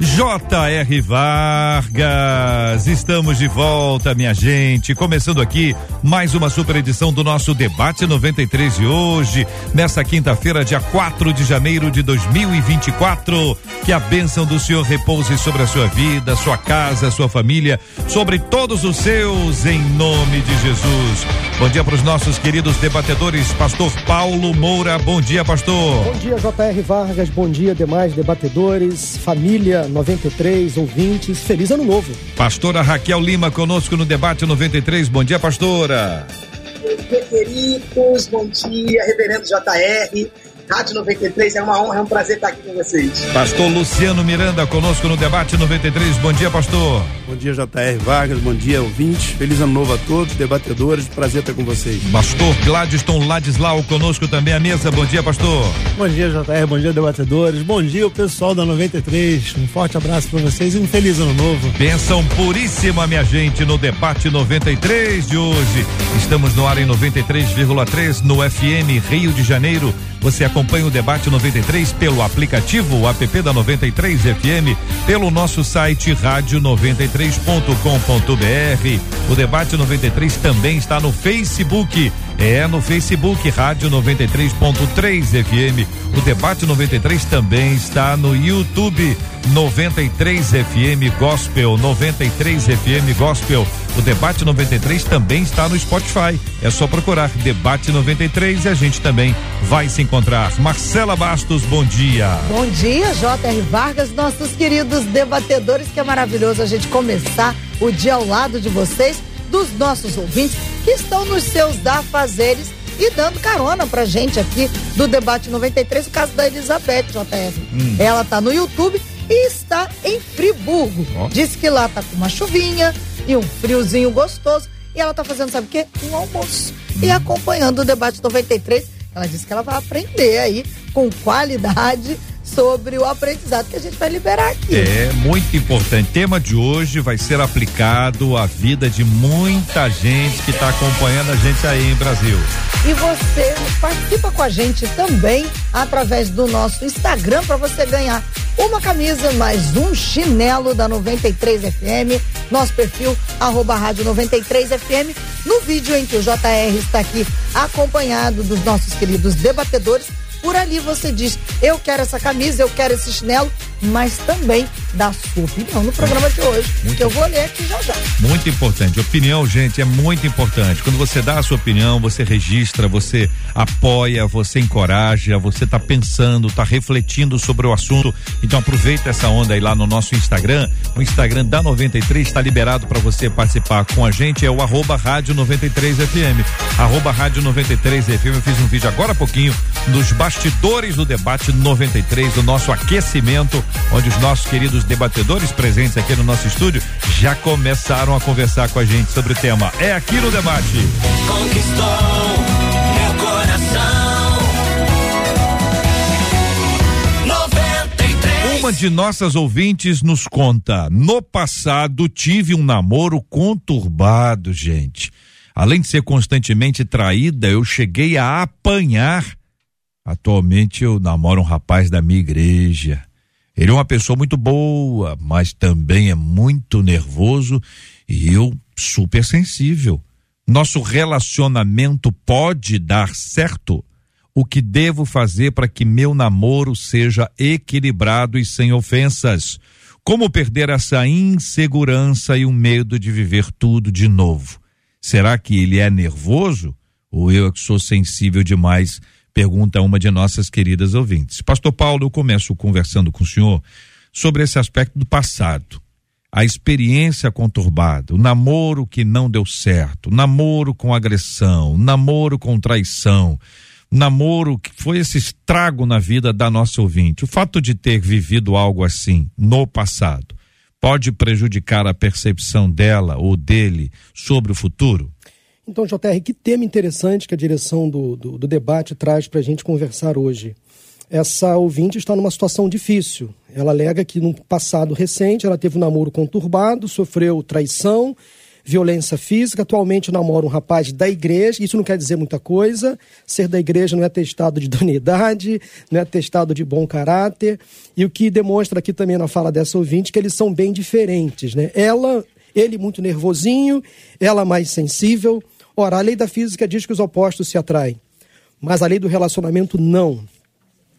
J.R. Vargas, estamos de volta, minha gente. Começando aqui mais uma super edição do nosso Debate 93 de hoje, nessa quinta-feira, dia 4 de janeiro de 2024. Que a bênção do Senhor repouse sobre a sua vida, sua casa, sua família, sobre todos os seus, em nome de Jesus. Bom dia para os nossos queridos debatedores, Pastor Paulo Moura. Bom dia, pastor. Bom dia, J.R. Vargas. Bom dia, demais debatedores, família 93, ouvintes. Feliz ano novo. Pastora Raquel Lima conosco no debate 93. Bom dia, pastora. Bom dia, queridos. Bom dia, reverendo JR. Rádio 93, é uma honra, é um prazer estar aqui com vocês. Pastor Luciano Miranda conosco no debate 93. Bom dia, pastor. Bom dia, JR Vargas. Bom dia, ouvintes. Feliz ano novo a todos, debatedores. Prazer estar com vocês. Pastor Gladstone Ladislau conosco também à mesa. Bom dia, pastor. Bom dia, JR. Bom dia, debatedores. Bom dia, o pessoal da 93. Um forte abraço para vocês e um feliz ano novo. Benção puríssima, minha gente, no debate 93 de hoje. Estamos no ar em 93,3 no FM Rio de Janeiro. Você acompanha o debate 93 pelo aplicativo app da 93 FM, pelo nosso site rádio93.com.br. O debate 93 também está no Facebook. É no Facebook Rádio 93.3 FM. O debate 93 também está no YouTube 93 FM Gospel, 93 FM Gospel. O Debate 93 também está no Spotify. É só procurar Debate 93 e a gente também vai se encontrar. Marcela Bastos, bom dia. Bom dia, J.R. Vargas, nossos queridos debatedores, que é maravilhoso a gente começar o dia ao lado de vocês, dos nossos ouvintes que estão nos seus dafazeres e dando carona pra gente aqui do Debate 93, o caso da Elizabeth, JR. Hum. Ela tá no YouTube e está em Friburgo. Oh. Disse que lá tá com uma chuvinha e um friozinho gostoso. E ela tá fazendo, sabe o quê? Um almoço. Hum. E acompanhando o debate 93. Ela disse que ela vai aprender aí com qualidade sobre o aprendizado que a gente vai liberar aqui. É muito importante. O tema de hoje vai ser aplicado à vida de muita gente que está acompanhando a gente aí em Brasil. E você participa com a gente também através do nosso Instagram para você ganhar uma camisa mais um chinelo da 93 FM, nosso perfil arroba rádio 93 FM, no vídeo em que o JR está aqui acompanhado dos nossos queridos debatedores por ali você diz: eu quero essa camisa, eu quero esse chinelo, mas também dá sua opinião no programa de hoje, muito que eu vou ler aqui já já. Muito importante. Opinião, gente, é muito importante. Quando você dá a sua opinião, você registra, você apoia, você encoraja, você está pensando, está refletindo sobre o assunto. Então aproveita essa onda aí lá no nosso Instagram. O Instagram da 93 está liberado para você participar com a gente. É o arroba rádio 93 FM. Arroba rádio 93 FM. Eu fiz um vídeo agora há pouquinho nos bastidores do debate 93, do nosso aquecimento, onde os nossos queridos debatedores presentes aqui no nosso estúdio já começaram a conversar com a gente sobre o tema. É aqui no debate. Conquistou meu coração. 93. Uma de nossas ouvintes nos conta: no passado tive um namoro conturbado, gente. Além de ser constantemente traída, eu cheguei a apanhar Atualmente eu namoro um rapaz da minha igreja. Ele é uma pessoa muito boa, mas também é muito nervoso e eu super sensível. Nosso relacionamento pode dar certo? O que devo fazer para que meu namoro seja equilibrado e sem ofensas? Como perder essa insegurança e o medo de viver tudo de novo? Será que ele é nervoso ou eu é que sou sensível demais? Pergunta uma de nossas queridas ouvintes. Pastor Paulo, eu começo conversando com o senhor sobre esse aspecto do passado. A experiência conturbada, o namoro que não deu certo, namoro com agressão, namoro com traição, namoro que foi esse estrago na vida da nossa ouvinte. O fato de ter vivido algo assim no passado pode prejudicar a percepção dela ou dele sobre o futuro? Então, JR, que tema interessante que a direção do, do, do debate traz para a gente conversar hoje. Essa ouvinte está numa situação difícil. Ela alega que no passado recente ela teve um namoro conturbado, sofreu traição, violência física. Atualmente namora um rapaz da igreja. Isso não quer dizer muita coisa. Ser da igreja não é testado de idoneidade, não é testado de bom caráter. E o que demonstra aqui também na fala dessa ouvinte que eles são bem diferentes, né? Ela, ele muito nervosinho, ela mais sensível. Ora, a lei da física diz que os opostos se atraem, mas a lei do relacionamento não.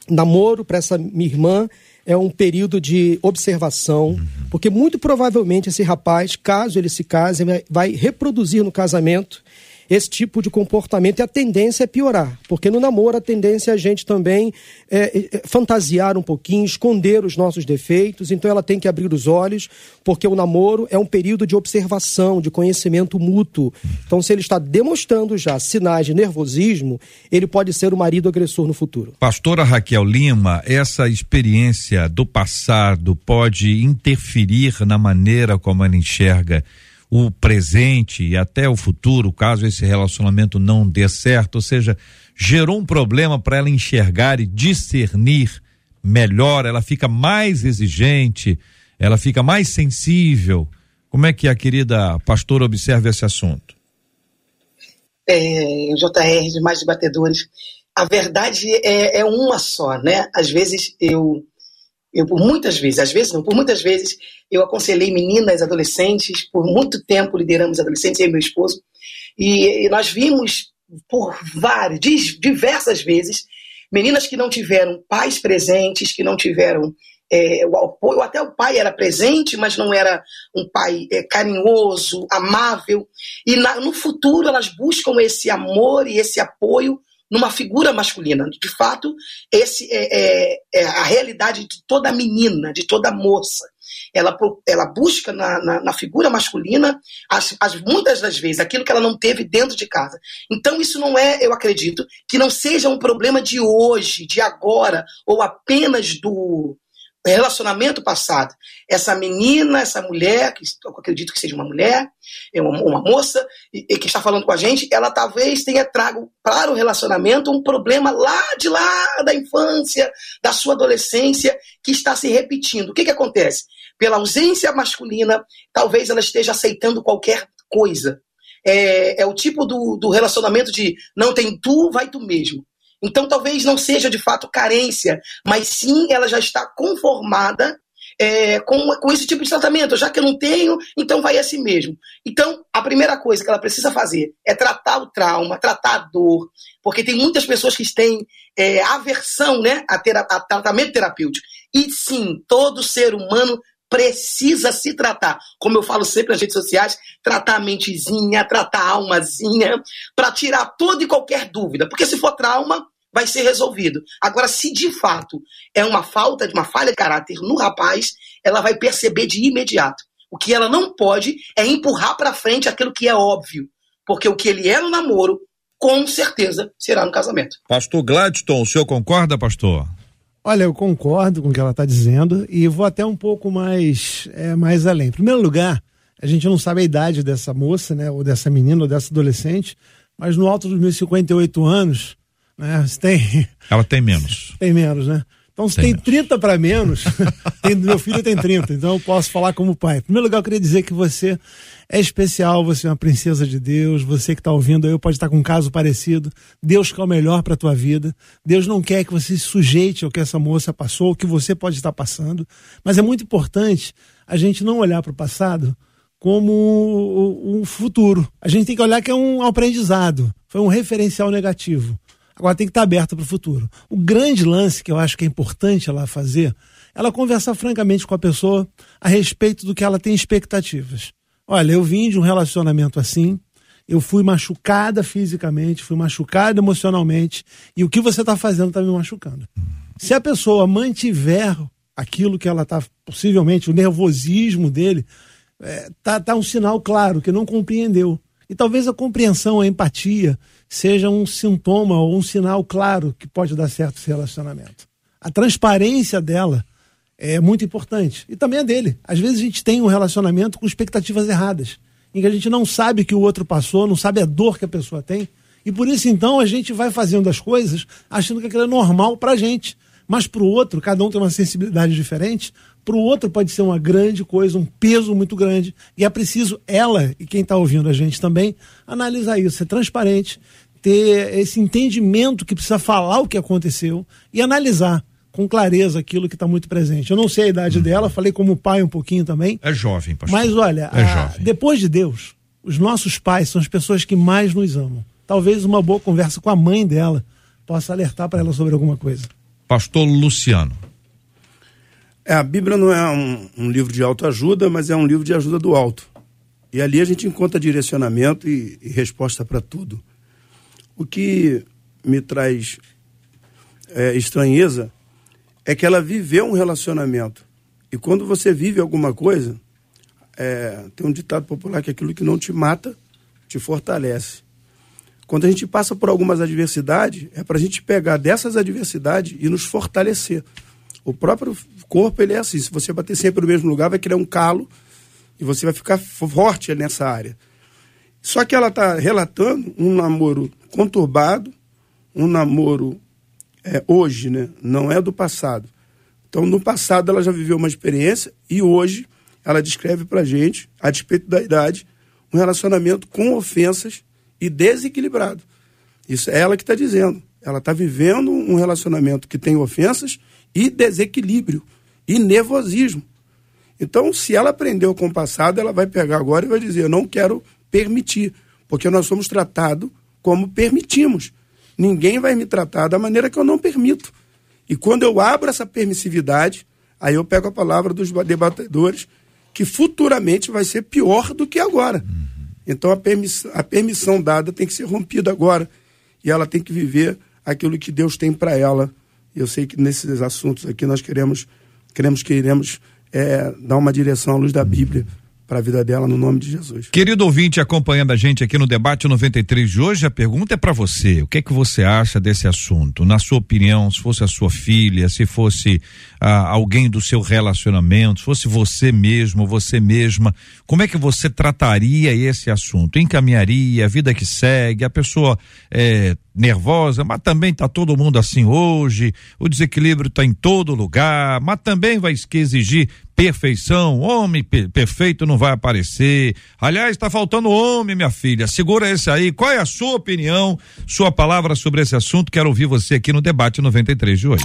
Namoro para essa minha irmã é um período de observação, porque muito provavelmente esse rapaz, caso ele se case, vai reproduzir no casamento esse tipo de comportamento e a tendência é piorar, porque no namoro a tendência é a gente também é, é, fantasiar um pouquinho, esconder os nossos defeitos, então ela tem que abrir os olhos, porque o namoro é um período de observação, de conhecimento mútuo. Então, se ele está demonstrando já sinais de nervosismo, ele pode ser o marido agressor no futuro. Pastora Raquel Lima, essa experiência do passado pode interferir na maneira como ela enxerga o presente e até o futuro, caso esse relacionamento não dê certo, ou seja, gerou um problema para ela enxergar e discernir melhor, ela fica mais exigente, ela fica mais sensível. Como é que a querida pastora observa esse assunto? É, JR, demais debatedores, a verdade é, é uma só, né? Às vezes eu eu, por muitas vezes, às vezes não, por muitas vezes, eu aconselhei meninas, adolescentes, por muito tempo lideramos adolescentes, eu e meu esposo, e, e nós vimos por várias, diversas vezes, meninas que não tiveram pais presentes, que não tiveram é, o apoio, até o pai era presente, mas não era um pai é, carinhoso, amável, e na, no futuro elas buscam esse amor e esse apoio numa figura masculina. De fato, esse é, é, é a realidade de toda menina, de toda moça. Ela, ela busca na, na, na figura masculina, as, as, muitas das vezes, aquilo que ela não teve dentro de casa. Então, isso não é, eu acredito, que não seja um problema de hoje, de agora, ou apenas do, relacionamento passado. Essa menina, essa mulher, que eu acredito que seja uma mulher, é uma, uma moça, e, e, que está falando com a gente, ela talvez tenha trago para o relacionamento um problema lá de lá da infância, da sua adolescência, que está se repetindo. O que, que acontece? Pela ausência masculina, talvez ela esteja aceitando qualquer coisa. É, é o tipo do, do relacionamento de não tem tu, vai tu mesmo. Então, talvez não seja de fato carência, mas sim ela já está conformada é, com, com esse tipo de tratamento. Já que eu não tenho, então vai assim mesmo. Então, a primeira coisa que ela precisa fazer é tratar o trauma, tratar a dor, porque tem muitas pessoas que têm é, aversão né, a, ter, a tratamento terapêutico. E sim, todo ser humano precisa se tratar. Como eu falo sempre nas redes sociais, tratar a mentezinha, tratar a almazinha, para tirar toda e qualquer dúvida. Porque se for trauma, vai ser resolvido. Agora, se de fato é uma falta, de uma falha de caráter no rapaz, ela vai perceber de imediato. O que ela não pode é empurrar para frente aquilo que é óbvio. Porque o que ele é no namoro, com certeza será no casamento. Pastor Gladstone, o senhor concorda, pastor? Olha, eu concordo com o que ela está dizendo e vou até um pouco mais, é, mais além. Em primeiro lugar, a gente não sabe a idade dessa moça, né, ou dessa menina, ou dessa adolescente, mas no alto dos meus 58 anos, né, tem. Ela tem menos. Tem menos, né? Então, se tem, tem 30 para menos, tem, meu filho tem 30, então eu posso falar como pai. Em primeiro lugar, eu queria dizer que você é especial, você é uma princesa de Deus, você que está ouvindo aí pode estar com um caso parecido. Deus quer o melhor para a tua vida. Deus não quer que você se sujeite ao que essa moça passou, o que você pode estar passando. Mas é muito importante a gente não olhar para o passado como um futuro. A gente tem que olhar que é um aprendizado, foi um referencial negativo. Agora tem que estar aberta para o futuro. O grande lance que eu acho que é importante ela fazer, ela conversar francamente com a pessoa a respeito do que ela tem expectativas. Olha, eu vim de um relacionamento assim, eu fui machucada fisicamente, fui machucada emocionalmente, e o que você está fazendo está me machucando. Se a pessoa mantiver aquilo que ela está, possivelmente, o nervosismo dele, é, tá, tá um sinal claro que não compreendeu. E talvez a compreensão, a empatia, seja um sintoma ou um sinal claro que pode dar certo esse relacionamento. A transparência dela é muito importante. E também é dele. Às vezes a gente tem um relacionamento com expectativas erradas, em que a gente não sabe que o outro passou, não sabe a dor que a pessoa tem. E por isso, então, a gente vai fazendo as coisas achando que aquilo é normal pra gente. Mas pro outro, cada um tem uma sensibilidade diferente, pro outro pode ser uma grande coisa, um peso muito grande. E é preciso ela, e quem está ouvindo a gente também, analisar isso, ser transparente, ter esse entendimento que precisa falar o que aconteceu e analisar com clareza aquilo que está muito presente. Eu não sei a idade hum. dela, falei como pai um pouquinho também. É jovem, pastor. Mas olha, é a, depois de Deus, os nossos pais são as pessoas que mais nos amam. Talvez uma boa conversa com a mãe dela possa alertar para ela sobre alguma coisa. Pastor Luciano. É, a Bíblia não é um, um livro de autoajuda, mas é um livro de ajuda do alto. E ali a gente encontra direcionamento e, e resposta para tudo. O que me traz é, estranheza é que ela viveu um relacionamento. E quando você vive alguma coisa, é, tem um ditado popular que é aquilo que não te mata, te fortalece. Quando a gente passa por algumas adversidades, é para a gente pegar dessas adversidades e nos fortalecer. O próprio corpo, ele é assim. Se você bater sempre no mesmo lugar, vai criar um calo e você vai ficar forte nessa área. Só que ela está relatando um namoro conturbado, um namoro é, hoje, né? Não é do passado. Então, no passado ela já viveu uma experiência e hoje ela descreve para gente, a despeito da idade, um relacionamento com ofensas e desequilibrado. Isso é ela que está dizendo. Ela está vivendo um relacionamento que tem ofensas e desequilíbrio e nervosismo. Então, se ela aprendeu com o passado, ela vai pegar agora e vai dizer: Eu não quero permitir, porque nós somos tratados como permitimos. Ninguém vai me tratar da maneira que eu não permito. E quando eu abro essa permissividade, aí eu pego a palavra dos debatedores, que futuramente vai ser pior do que agora. Então a, a permissão dada tem que ser rompida agora. E ela tem que viver aquilo que Deus tem para ela. Eu sei que nesses assuntos aqui nós queremos, queremos, queremos é, dar uma direção à luz da Bíblia para a vida dela no nome de Jesus. Querido ouvinte acompanhando a gente aqui no debate 93 de hoje, a pergunta é para você. O que é que você acha desse assunto? Na sua opinião, se fosse a sua filha, se fosse ah, alguém do seu relacionamento, se fosse você mesmo, você mesma, como é que você trataria esse assunto? Encaminharia a vida que segue, a pessoa é, nervosa, mas também está todo mundo assim hoje, o desequilíbrio está em todo lugar, mas também vai exigir perfeição, homem perfeito não vai aparecer. Aliás, está faltando homem, minha filha. Segura esse aí. Qual é a sua opinião, sua palavra sobre esse assunto? Quero ouvir você aqui no debate 93 de hoje.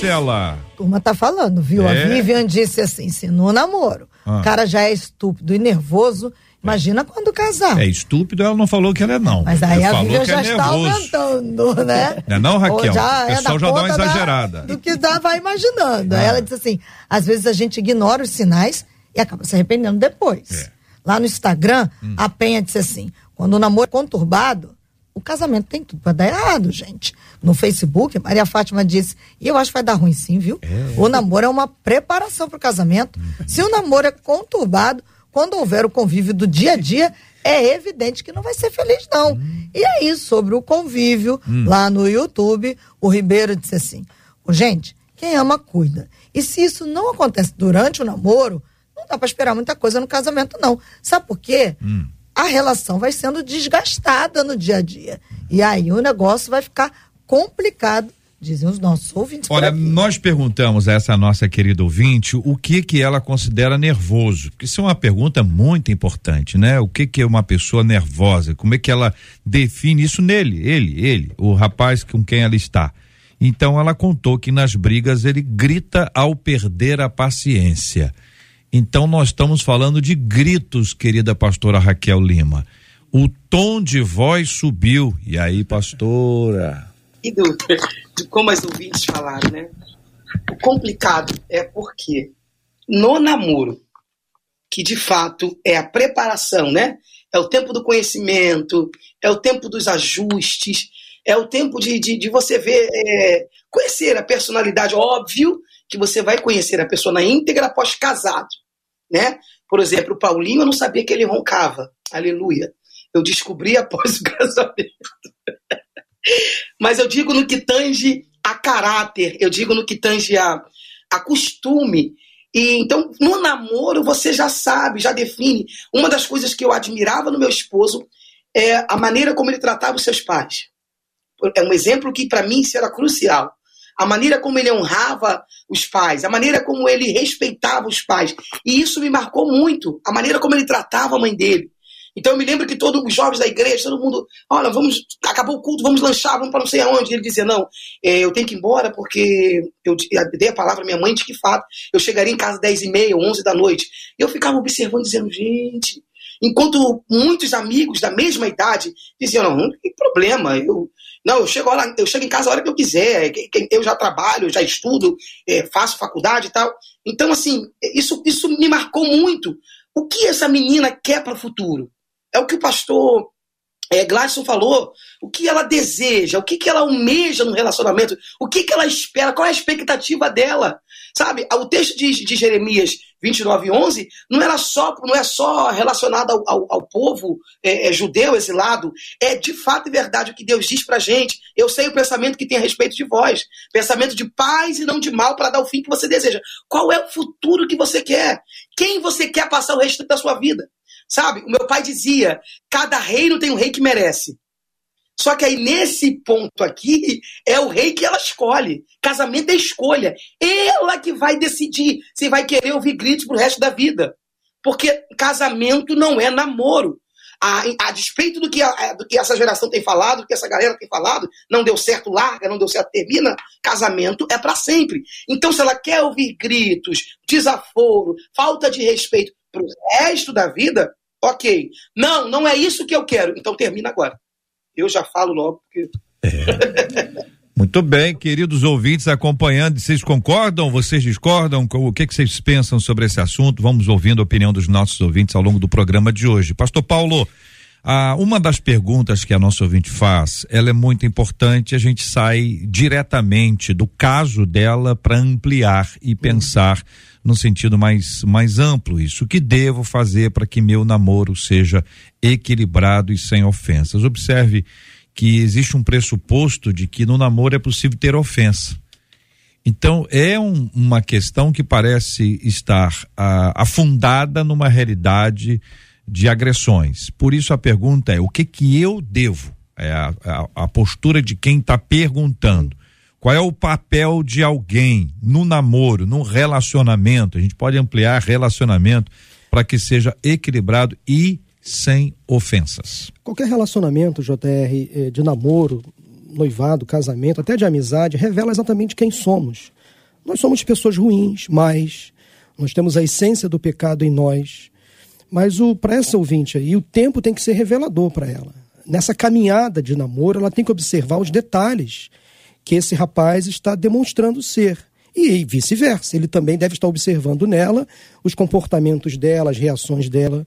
Marcela? A turma tá falando, viu? É. A Vivian disse assim: se no namoro, ah. o cara já é estúpido e nervoso, Imagina quando casar. É estúpido, ela não falou que ela é não. Mas aí a Vivian já é está aumentando, né? Não é não, Raquel? Já o é pessoal é já dá uma exagerada. Da, do que dá, vai imaginando. Ah. Ela disse assim, às vezes a gente ignora os sinais e acaba se arrependendo depois. É. Lá no Instagram, hum. a Penha disse assim, quando o namoro é conturbado, o casamento tem tudo para dar errado, gente. No Facebook, Maria Fátima disse, e eu acho que vai dar ruim sim, viu? É. O namoro é uma preparação para o casamento. Uhum. Se o namoro é conturbado, quando houver o convívio do dia a dia, é evidente que não vai ser feliz, não. Hum. E aí, sobre o convívio, hum. lá no YouTube, o Ribeiro disse assim: gente, quem ama, cuida. E se isso não acontece durante o namoro, não dá para esperar muita coisa no casamento, não. Sabe por quê? Hum. A relação vai sendo desgastada no dia a dia. E aí o negócio vai ficar complicado dizem os nossos ouvintes. Olha, nós perguntamos a essa nossa querida ouvinte o que que ela considera nervoso, porque isso é uma pergunta muito importante, né? O que que é uma pessoa nervosa? Como é que ela define isso nele, ele, ele, o rapaz com quem ela está? Então ela contou que nas brigas ele grita ao perder a paciência. Então nós estamos falando de gritos, querida pastora Raquel Lima. O tom de voz subiu. E aí, pastora? E do, como as ouvintes falaram, né? O complicado é porque no namoro, que de fato é a preparação, né? É o tempo do conhecimento, é o tempo dos ajustes, é o tempo de, de, de você ver, é, conhecer a personalidade. Óbvio que você vai conhecer a pessoa na íntegra após casado, né? Por exemplo, o Paulinho, eu não sabia que ele roncava. Aleluia. eu descobri após o casamento. Mas eu digo no que tange a caráter, eu digo no que tange a, a costume. E então, no namoro, você já sabe, já define. Uma das coisas que eu admirava no meu esposo é a maneira como ele tratava os seus pais. É um exemplo que, para mim, isso era crucial. A maneira como ele honrava os pais, a maneira como ele respeitava os pais. E isso me marcou muito, a maneira como ele tratava a mãe dele. Então eu me lembro que todos os jovens da igreja, todo mundo, olha, vamos, acabou o culto, vamos lanchar, vamos para não sei aonde. E ele dizia, não, é, eu tenho que ir embora porque eu dei a palavra à minha mãe de que fato eu chegaria em casa às 10 e meia ou 11 da noite. E eu ficava observando, dizendo, gente, enquanto muitos amigos da mesma idade diziam, não, não tem problema, eu, não, eu chego, hora, eu chego em casa a hora que eu quiser, eu já trabalho, já estudo, é, faço faculdade e tal. Então, assim, isso, isso me marcou muito. O que essa menina quer para o futuro? É o que o pastor é, Gladson falou, o que ela deseja, o que, que ela almeja no relacionamento, o que, que ela espera, qual é a expectativa dela. Sabe, o texto de, de Jeremias 29, 11 não, era só, não é só relacionado ao, ao, ao povo é, é, judeu exilado, é de fato e verdade o que Deus diz pra gente. Eu sei o pensamento que tem a respeito de vós, pensamento de paz e não de mal para dar o fim que você deseja. Qual é o futuro que você quer? Quem você quer passar o resto da sua vida? Sabe? O meu pai dizia: cada reino tem um rei que merece. Só que aí, nesse ponto aqui, é o rei que ela escolhe. Casamento é escolha. Ela que vai decidir se vai querer ouvir gritos pro resto da vida. Porque casamento não é namoro. A, a despeito do que, a, do que essa geração tem falado, do que essa galera tem falado, não deu certo, larga, não deu certo, termina, casamento é para sempre. Então, se ela quer ouvir gritos, desaforo, falta de respeito pro resto da vida, Ok. Não, não é isso que eu quero. Então termina agora. Eu já falo logo, porque. É. Muito bem, queridos ouvintes acompanhando, vocês concordam, vocês discordam? O que, que vocês pensam sobre esse assunto? Vamos ouvindo a opinião dos nossos ouvintes ao longo do programa de hoje. Pastor Paulo, ah, uma das perguntas que a nossa ouvinte faz, ela é muito importante, a gente sai diretamente do caso dela para ampliar e pensar no sentido mais, mais amplo isso. O que devo fazer para que meu namoro seja equilibrado e sem ofensas? Observe que existe um pressuposto de que no namoro é possível ter ofensa. Então, é um, uma questão que parece estar ah, afundada numa realidade de agressões. Por isso, a pergunta é: o que, que eu devo? É a, a, a postura de quem está perguntando. Qual é o papel de alguém no namoro, no relacionamento? A gente pode ampliar relacionamento para que seja equilibrado e sem ofensas. Qualquer relacionamento, JR, eh, de namoro, noivado, casamento, até de amizade, revela exatamente quem somos. Nós somos pessoas ruins, mas nós temos a essência do pecado em nós. Mas para essa ouvinte aí, o tempo tem que ser revelador para ela. Nessa caminhada de namoro, ela tem que observar os detalhes que esse rapaz está demonstrando ser. E vice-versa, ele também deve estar observando nela os comportamentos dela, as reações dela.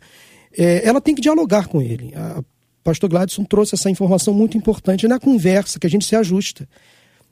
É, ela tem que dialogar com ele. A pastor Gladson trouxe essa informação muito importante. É na conversa que a gente se ajusta.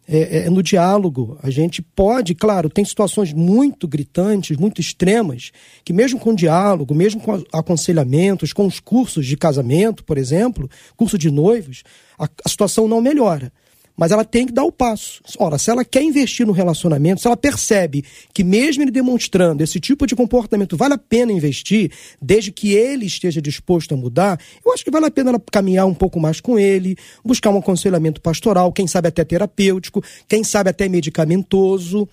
É, é, é, no diálogo. A gente pode, claro, tem situações muito gritantes, muito extremas, que mesmo com diálogo, mesmo com aconselhamentos, com os cursos de casamento, por exemplo, curso de noivos, a, a situação não melhora mas ela tem que dar o passo. Ora, se ela quer investir no relacionamento, se ela percebe que mesmo ele demonstrando esse tipo de comportamento vale a pena investir, desde que ele esteja disposto a mudar, eu acho que vale a pena ela caminhar um pouco mais com ele, buscar um aconselhamento pastoral, quem sabe até terapêutico, quem sabe até medicamentoso,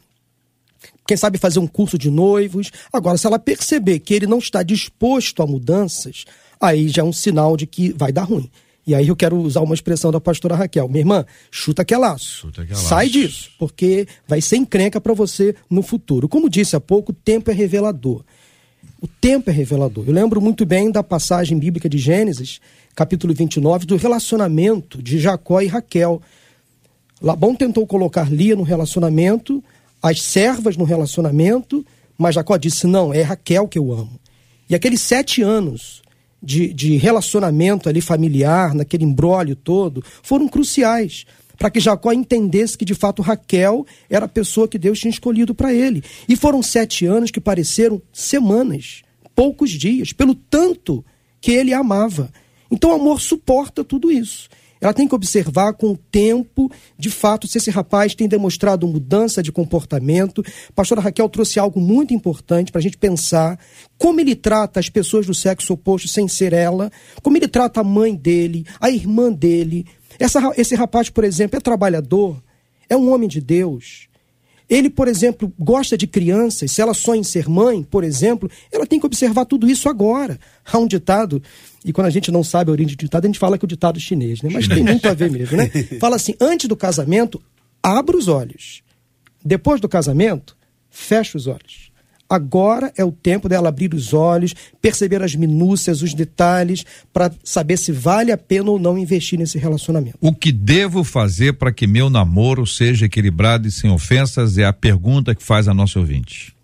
quem sabe fazer um curso de noivos. Agora, se ela perceber que ele não está disposto a mudanças, aí já é um sinal de que vai dar ruim. E aí eu quero usar uma expressão da pastora Raquel. Minha irmã, chuta que é laço. Chuta que é laço. Sai disso, porque vai ser encrenca para você no futuro. Como disse há pouco, o tempo é revelador. O tempo é revelador. Eu lembro muito bem da passagem bíblica de Gênesis, capítulo 29, do relacionamento de Jacó e Raquel. Labão tentou colocar Lia no relacionamento, as servas no relacionamento, mas Jacó disse: Não, é Raquel que eu amo. E aqueles sete anos de, de relacionamento ali familiar, naquele embrólio todo, foram cruciais para que Jacó entendesse que de fato Raquel era a pessoa que Deus tinha escolhido para ele. E foram sete anos que pareceram semanas, poucos dias, pelo tanto que ele amava. Então o amor suporta tudo isso. Ela tem que observar com o tempo, de fato, se esse rapaz tem demonstrado mudança de comportamento. A pastora Raquel trouxe algo muito importante para a gente pensar como ele trata as pessoas do sexo oposto sem ser ela, como ele trata a mãe dele, a irmã dele. Essa, esse rapaz, por exemplo, é trabalhador, é um homem de Deus. Ele, por exemplo, gosta de crianças, se ela sonha em ser mãe, por exemplo, ela tem que observar tudo isso agora. Há um ditado, e quando a gente não sabe a origem do ditado, a gente fala que é o ditado chinês, né? Mas tem muito a ver mesmo, né? Fala assim: antes do casamento, abra os olhos. Depois do casamento, fecha os olhos. Agora é o tempo dela abrir os olhos, perceber as minúcias, os detalhes, para saber se vale a pena ou não investir nesse relacionamento. O que devo fazer para que meu namoro seja equilibrado e sem ofensas é a pergunta que faz a nossa ouvinte.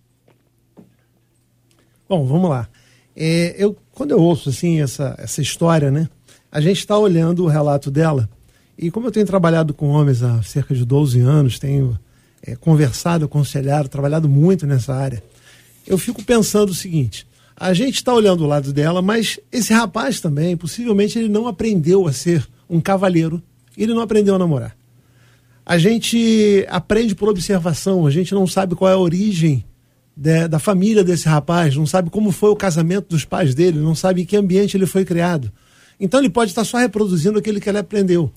Bom, vamos lá. É, eu, quando eu ouço assim essa, essa história, né? A gente está olhando o relato dela e como eu tenho trabalhado com homens há cerca de 12 anos, tenho é, conversado, aconselhado, trabalhado muito nessa área eu fico pensando o seguinte: a gente está olhando o lado dela, mas esse rapaz também, possivelmente, ele não aprendeu a ser um cavalheiro, ele não aprendeu a namorar. A gente aprende por observação, a gente não sabe qual é a origem de, da família desse rapaz, não sabe como foi o casamento dos pais dele, não sabe em que ambiente ele foi criado. Então ele pode estar só reproduzindo aquilo que ele aprendeu.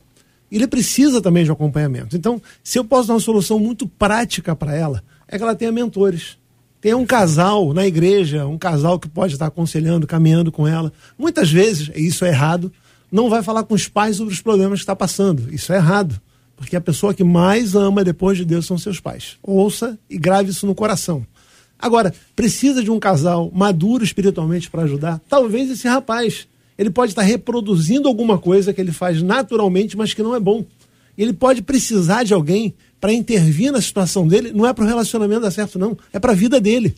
Ele precisa também de acompanhamento. Então, se eu posso dar uma solução muito prática para ela, é que ela tenha mentores tem um casal na igreja, um casal que pode estar aconselhando, caminhando com ela. Muitas vezes, e isso é errado, não vai falar com os pais sobre os problemas que está passando. Isso é errado. Porque a pessoa que mais ama depois de Deus são seus pais. Ouça e grave isso no coração. Agora, precisa de um casal maduro espiritualmente para ajudar? Talvez esse rapaz. Ele pode estar reproduzindo alguma coisa que ele faz naturalmente, mas que não é bom. Ele pode precisar de alguém para intervir na situação dele, não é para o relacionamento dar certo, não. É para a vida dele.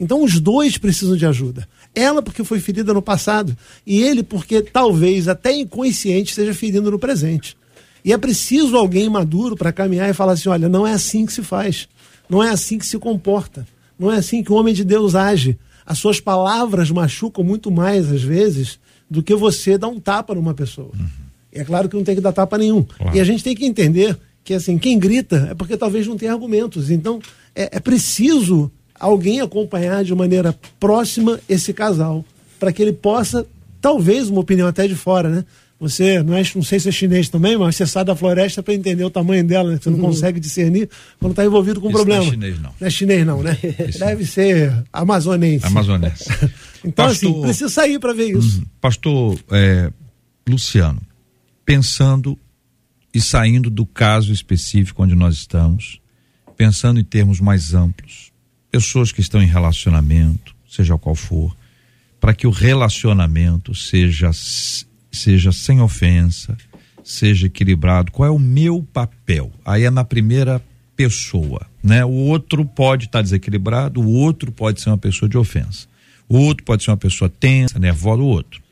Então os dois precisam de ajuda. Ela porque foi ferida no passado e ele porque talvez até inconsciente seja ferindo no presente. E é preciso alguém maduro para caminhar e falar assim: olha, não é assim que se faz, não é assim que se comporta, não é assim que o homem de Deus age. As suas palavras machucam muito mais às vezes do que você dar um tapa numa pessoa. Uhum. É claro que não tem que dar tapa nenhum. Claro. E a gente tem que entender que assim, quem grita é porque talvez não tenha argumentos. Então, é, é preciso alguém acompanhar de maneira próxima esse casal, para que ele possa, talvez, uma opinião até de fora, né? Você, não, é, não sei se é chinês também, mas você sai da floresta para entender o tamanho dela, né? Você não uhum. consegue discernir quando está envolvido com um problema. Não é chinês, não. Não é chinês, não, né? Deve ser amazonense. Amazonense. então, assim, Pastor, assim, precisa sair para ver isso. Uhum. Pastor é, Luciano, pensando e saindo do caso específico onde nós estamos, pensando em termos mais amplos, pessoas que estão em relacionamento, seja qual for, para que o relacionamento seja seja sem ofensa, seja equilibrado. Qual é o meu papel? Aí é na primeira pessoa, né? O outro pode estar tá desequilibrado, o outro pode ser uma pessoa de ofensa. O outro pode ser uma pessoa tensa, nervosa, o outro.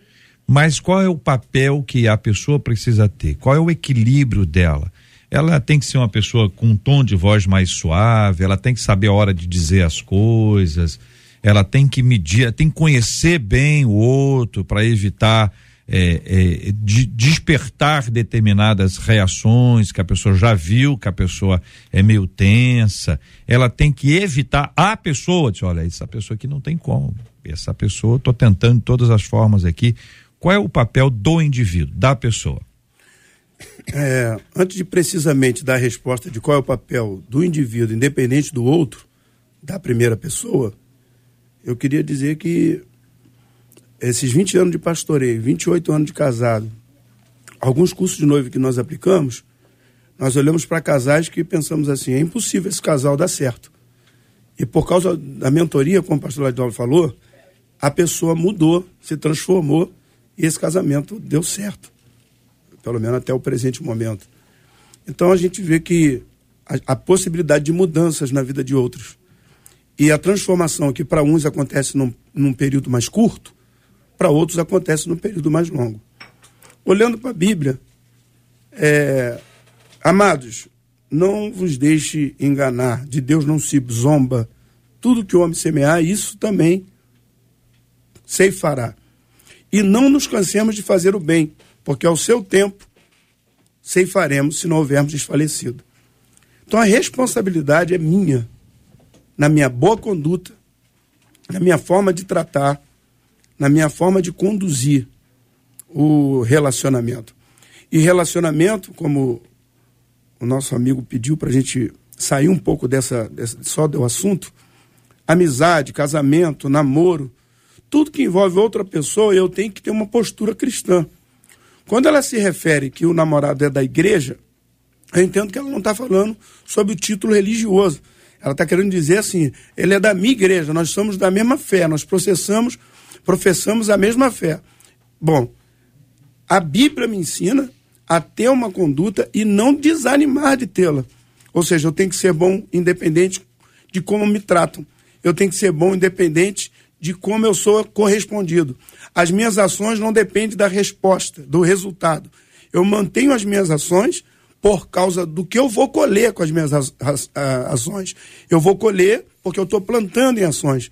Mas qual é o papel que a pessoa precisa ter? Qual é o equilíbrio dela? Ela tem que ser uma pessoa com um tom de voz mais suave, ela tem que saber a hora de dizer as coisas, ela tem que medir, tem que conhecer bem o outro para evitar é, é, de despertar determinadas reações que a pessoa já viu, que a pessoa é meio tensa. Ela tem que evitar a pessoa, diz, olha, essa pessoa aqui não tem como. Essa pessoa, estou tentando de todas as formas aqui. Qual é o papel do indivíduo, da pessoa? É, antes de precisamente dar a resposta de qual é o papel do indivíduo, independente do outro, da primeira pessoa, eu queria dizer que esses 20 anos de pastoreio, 28 anos de casado, alguns cursos de noivo que nós aplicamos, nós olhamos para casais que pensamos assim: é impossível esse casal dar certo. E por causa da mentoria, como o pastor Ladol falou, a pessoa mudou, se transformou e esse casamento deu certo, pelo menos até o presente momento. Então a gente vê que a, a possibilidade de mudanças na vida de outros e a transformação que para uns acontece num, num período mais curto, para outros acontece num período mais longo. Olhando para a Bíblia, é, amados, não vos deixe enganar, de Deus não se zomba. Tudo que o homem semear, isso também ceifará. E não nos cansemos de fazer o bem, porque ao seu tempo ceifaremos se não houvermos desfalecido. Então a responsabilidade é minha, na minha boa conduta, na minha forma de tratar, na minha forma de conduzir o relacionamento. E relacionamento, como o nosso amigo pediu para a gente sair um pouco dessa, dessa só do assunto, amizade, casamento, namoro, tudo que envolve outra pessoa, eu tenho que ter uma postura cristã. Quando ela se refere que o namorado é da igreja, eu entendo que ela não está falando sobre o título religioso. Ela está querendo dizer assim: ele é da minha igreja, nós somos da mesma fé, nós processamos, professamos a mesma fé. Bom, a Bíblia me ensina a ter uma conduta e não desanimar de tê-la. Ou seja, eu tenho que ser bom independente de como me tratam. Eu tenho que ser bom independente de como eu sou correspondido. As minhas ações não dependem da resposta, do resultado. Eu mantenho as minhas ações por causa do que eu vou colher com as minhas ações. Eu vou colher porque eu estou plantando em ações.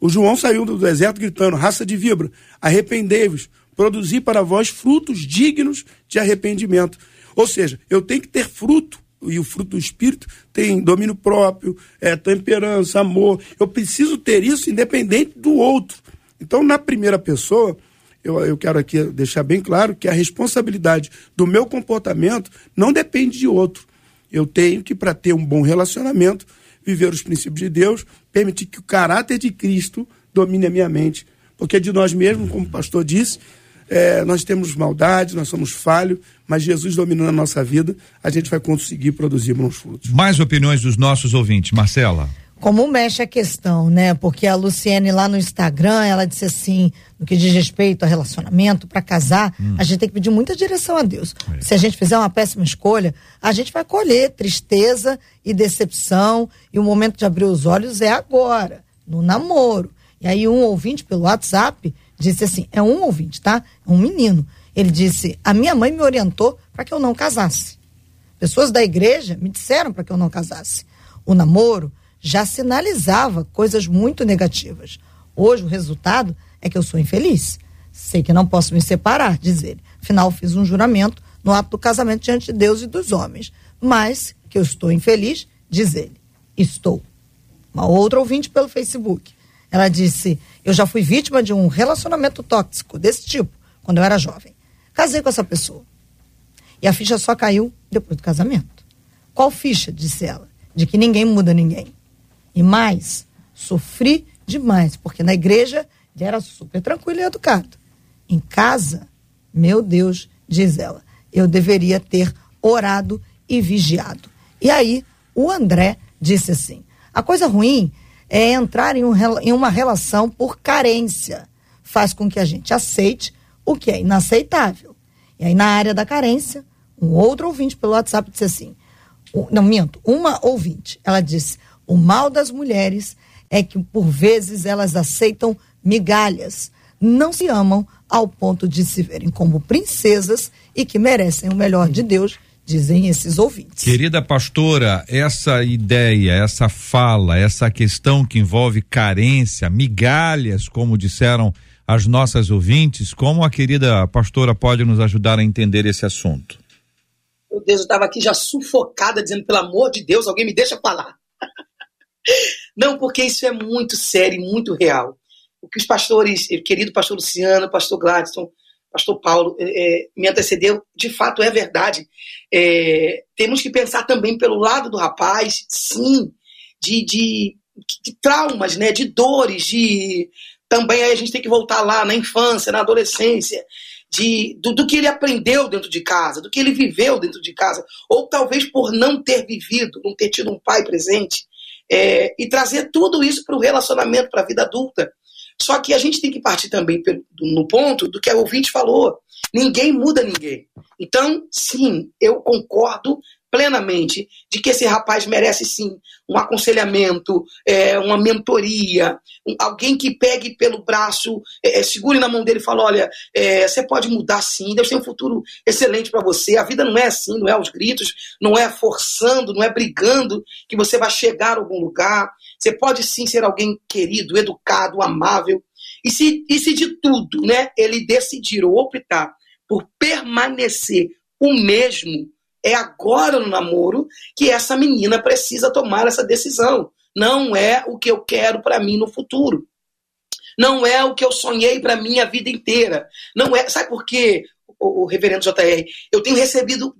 O João saiu do deserto gritando: raça de vibra, arrependei-vos, produzi para vós frutos dignos de arrependimento. Ou seja, eu tenho que ter fruto, e o fruto do Espírito tem domínio próprio, é, temperança, amor. Eu preciso ter isso independente do outro. Então, na primeira pessoa, eu, eu quero aqui deixar bem claro que a responsabilidade do meu comportamento não depende de outro. Eu tenho que, para ter um bom relacionamento, viver os princípios de Deus, permitir que o caráter de Cristo domine a minha mente. Porque de nós mesmos, como o pastor disse, é, nós temos maldade, nós somos falhos, mas Jesus dominando a nossa vida, a gente vai conseguir produzir bons frutos. Mais opiniões dos nossos ouvintes, Marcela. Como mexe a questão, né? Porque a Luciene lá no Instagram, ela disse assim, no que diz respeito a relacionamento, para casar, hum. a gente tem que pedir muita direção a Deus. É. Se a gente fizer uma péssima escolha, a gente vai colher tristeza e decepção, e o momento de abrir os olhos é agora, no namoro. E aí um ouvinte pelo WhatsApp disse assim: é um ouvinte, tá? É um menino. Ele disse: a minha mãe me orientou para que eu não casasse. Pessoas da igreja me disseram para que eu não casasse. O namoro já sinalizava coisas muito negativas. Hoje o resultado é que eu sou infeliz. Sei que não posso me separar, diz ele. Afinal, fiz um juramento no ato do casamento diante de Deus e dos homens. Mas que eu estou infeliz, diz ele. Estou. Uma outra ouvinte pelo Facebook. Ela disse: Eu já fui vítima de um relacionamento tóxico desse tipo quando eu era jovem. Casei com essa pessoa. E a ficha só caiu depois do casamento. Qual ficha? disse ela. De que ninguém muda ninguém. E mais, sofri demais, porque na igreja ele era super tranquilo e educado. Em casa, meu Deus, diz ela, eu deveria ter orado e vigiado. E aí, o André disse assim: a coisa ruim é entrar em, um, em uma relação por carência. Faz com que a gente aceite o que é inaceitável. E aí, na área da carência, um outro ouvinte pelo WhatsApp disse assim: não minto, uma ouvinte, ela disse: o mal das mulheres é que, por vezes, elas aceitam migalhas, não se amam ao ponto de se verem como princesas e que merecem o melhor de Deus dizem esses ouvintes. Querida pastora, essa ideia, essa fala, essa questão que envolve carência, migalhas, como disseram as nossas ouvintes, como a querida pastora pode nos ajudar a entender esse assunto? Meu Deus, eu estava aqui já sufocada, dizendo, pelo amor de Deus, alguém me deixa falar. Não, porque isso é muito sério e muito real. O que os pastores, querido pastor Luciano, pastor Gladson, pastor Paulo é, é, me antecedeu, de fato é verdade. É, temos que pensar também pelo lado do rapaz, sim, de, de, de, traumas, né, de dores, de também aí a gente tem que voltar lá na infância, na adolescência, de, do, do, que ele aprendeu dentro de casa, do que ele viveu dentro de casa, ou talvez por não ter vivido, não ter tido um pai presente, é, e trazer tudo isso para o relacionamento, para a vida adulta. Só que a gente tem que partir também no ponto do que a ouvinte falou. Ninguém muda ninguém. Então, sim, eu concordo plenamente de que esse rapaz merece sim um aconselhamento, é, uma mentoria, um, alguém que pegue pelo braço, é, é segure na mão dele e fale: olha, é, você pode mudar sim, Deus tem um futuro excelente para você. A vida não é assim, não é aos gritos, não é forçando, não é brigando que você vai chegar a algum lugar. Você pode sim ser alguém querido, educado, amável. E se, e se de tudo, né, ele decidir ou optar por permanecer o mesmo, é agora no namoro que essa menina precisa tomar essa decisão. Não é o que eu quero para mim no futuro. Não é o que eu sonhei para minha vida inteira. Não é. Sabe por quê, o, o reverendo JR? Eu tenho recebido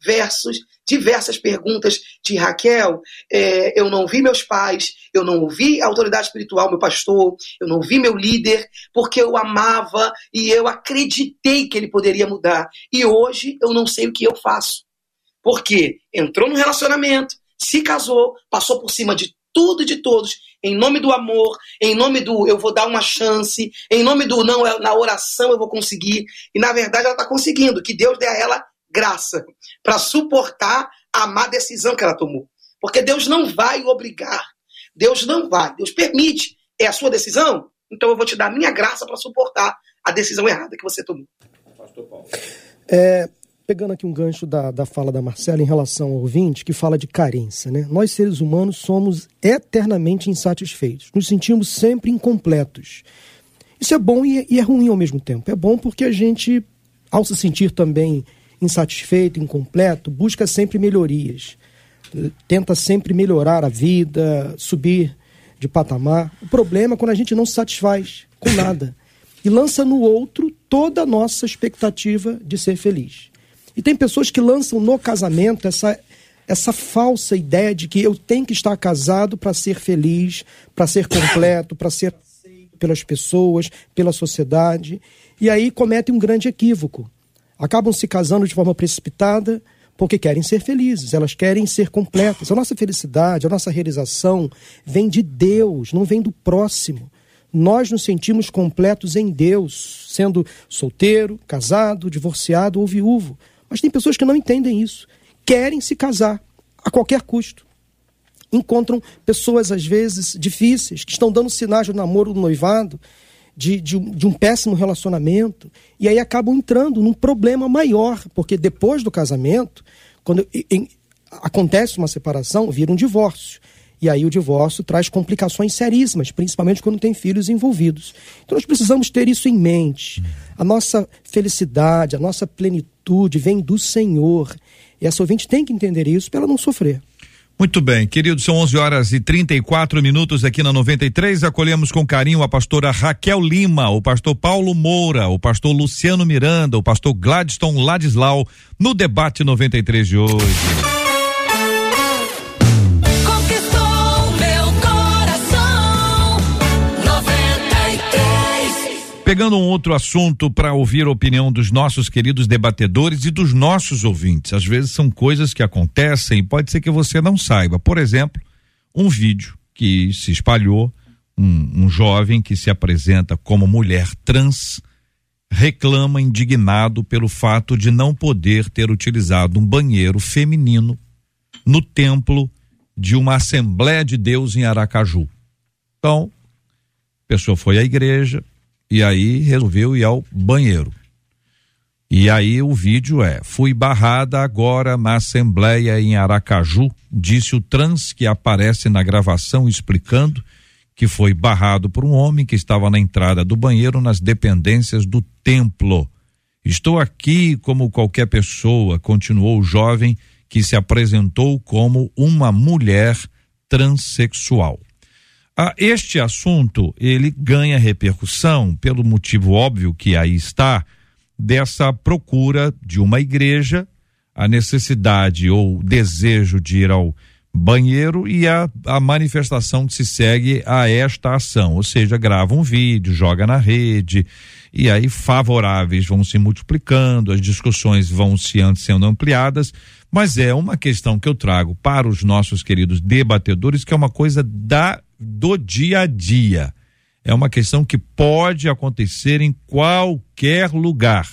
diversos diversas perguntas de Raquel. É, eu não vi meus pais, eu não ouvi a autoridade espiritual, meu pastor, eu não ouvi meu líder, porque eu amava e eu acreditei que ele poderia mudar. E hoje eu não sei o que eu faço. Porque entrou no relacionamento, se casou, passou por cima de tudo e de todos, em nome do amor, em nome do eu vou dar uma chance, em nome do não, na oração eu vou conseguir. E na verdade ela está conseguindo, que Deus dê a ela graça para suportar a má decisão que ela tomou. Porque Deus não vai obrigar. Deus não vai. Deus permite. É a sua decisão? Então eu vou te dar a minha graça para suportar a decisão errada que você tomou. Pastor Paulo. É, pegando aqui um gancho da, da fala da Marcela em relação ao ouvinte, que fala de carência. Né? Nós, seres humanos, somos eternamente insatisfeitos. Nos sentimos sempre incompletos. Isso é bom e é, e é ruim ao mesmo tempo. É bom porque a gente, ao se sentir também insatisfeito, incompleto, busca sempre melhorias, tenta sempre melhorar a vida, subir de patamar. O problema é quando a gente não se satisfaz com nada e lança no outro toda a nossa expectativa de ser feliz. E tem pessoas que lançam no casamento essa essa falsa ideia de que eu tenho que estar casado para ser feliz, para ser completo, para ser aceito pelas pessoas, pela sociedade. E aí cometem um grande equívoco acabam se casando de forma precipitada porque querem ser felizes, elas querem ser completas. A nossa felicidade, a nossa realização vem de Deus, não vem do próximo. Nós nos sentimos completos em Deus, sendo solteiro, casado, divorciado ou viúvo. Mas tem pessoas que não entendem isso. Querem se casar a qualquer custo. Encontram pessoas, às vezes, difíceis, que estão dando sinais do namoro, do noivado, de, de, de, um péssimo relacionamento, e aí acabam entrando num problema maior, porque depois do casamento, quando em, acontece uma separação, vira um divórcio. E aí o divórcio traz complicações seríssimas, principalmente quando tem filhos envolvidos. Então nós precisamos ter isso em mente. A nossa felicidade, a nossa plenitude vem do Senhor. E essa ouvinte tem que entender isso para ela não sofrer. Muito bem, queridos, são 11 horas e 34 minutos aqui na 93. Acolhemos com carinho a pastora Raquel Lima, o pastor Paulo Moura, o pastor Luciano Miranda, o pastor Gladstone Ladislau no debate 93 de hoje. Pegando um outro assunto para ouvir a opinião dos nossos queridos debatedores e dos nossos ouvintes. Às vezes são coisas que acontecem e pode ser que você não saiba. Por exemplo, um vídeo que se espalhou, um, um jovem que se apresenta como mulher trans reclama indignado pelo fato de não poder ter utilizado um banheiro feminino no templo de uma Assembleia de Deus em Aracaju. Então, a pessoa foi à igreja, e aí resolveu ir ao banheiro. E aí o vídeo é: fui barrada agora na Assembleia em Aracaju, disse o trans que aparece na gravação explicando que foi barrado por um homem que estava na entrada do banheiro nas dependências do templo. Estou aqui como qualquer pessoa, continuou o jovem que se apresentou como uma mulher transexual. Ah, este assunto ele ganha repercussão pelo motivo óbvio que aí está dessa procura de uma igreja, a necessidade ou desejo de ir ao banheiro e a, a manifestação que se segue a esta ação, ou seja, grava um vídeo, joga na rede e aí favoráveis vão se multiplicando, as discussões vão se sendo ampliadas, mas é uma questão que eu trago para os nossos queridos debatedores que é uma coisa da do dia a dia. É uma questão que pode acontecer em qualquer lugar.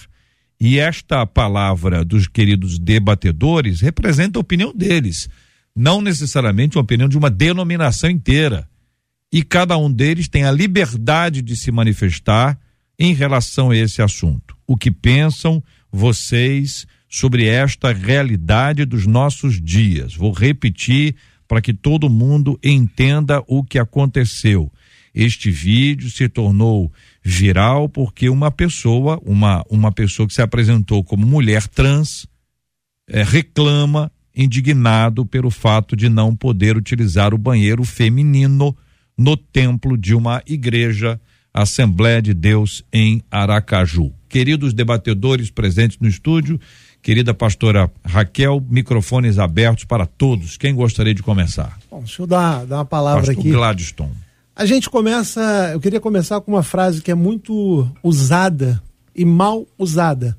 E esta palavra dos queridos debatedores representa a opinião deles, não necessariamente a opinião de uma denominação inteira. E cada um deles tem a liberdade de se manifestar em relação a esse assunto. O que pensam vocês sobre esta realidade dos nossos dias? Vou repetir para que todo mundo entenda o que aconteceu. Este vídeo se tornou viral porque uma pessoa, uma, uma pessoa que se apresentou como mulher trans, é, reclama, indignado pelo fato de não poder utilizar o banheiro feminino no templo de uma igreja, Assembleia de Deus em Aracaju. Queridos debatedores presentes no estúdio, querida pastora Raquel, microfones abertos para todos. Quem gostaria de começar? Bom, deixa eu dar, dar uma palavra Pastor aqui. Gladstone. A gente começa, eu queria começar com uma frase que é muito usada e mal usada.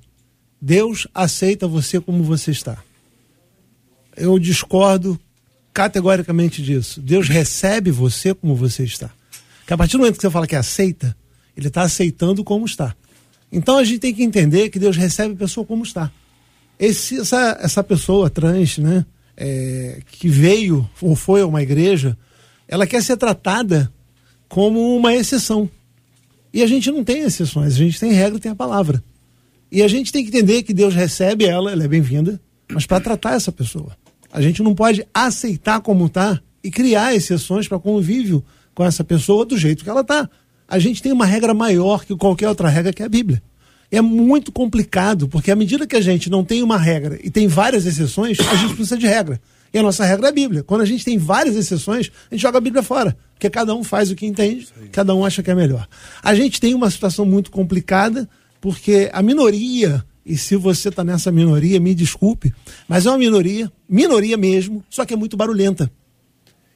Deus aceita você como você está. Eu discordo categoricamente disso. Deus recebe você como você está. Que a partir do momento que você fala que aceita, ele está aceitando como está. Então a gente tem que entender que Deus recebe a pessoa como está. Esse, essa, essa pessoa trans, né, é, que veio ou foi a uma igreja, ela quer ser tratada como uma exceção. E a gente não tem exceções, a gente tem regra, tem a palavra. E a gente tem que entender que Deus recebe ela, ela é bem-vinda, mas para tratar essa pessoa. A gente não pode aceitar como está e criar exceções para convívio com essa pessoa do jeito que ela está. A gente tem uma regra maior que qualquer outra regra, que é a Bíblia. É muito complicado, porque à medida que a gente não tem uma regra e tem várias exceções, a gente precisa de regra. E a nossa regra é a Bíblia. Quando a gente tem várias exceções, a gente joga a Bíblia fora. Porque cada um faz o que entende, cada um acha que é melhor. A gente tem uma situação muito complicada, porque a minoria e se você está nessa minoria, me desculpe, mas é uma minoria, minoria mesmo, só que é muito barulhenta.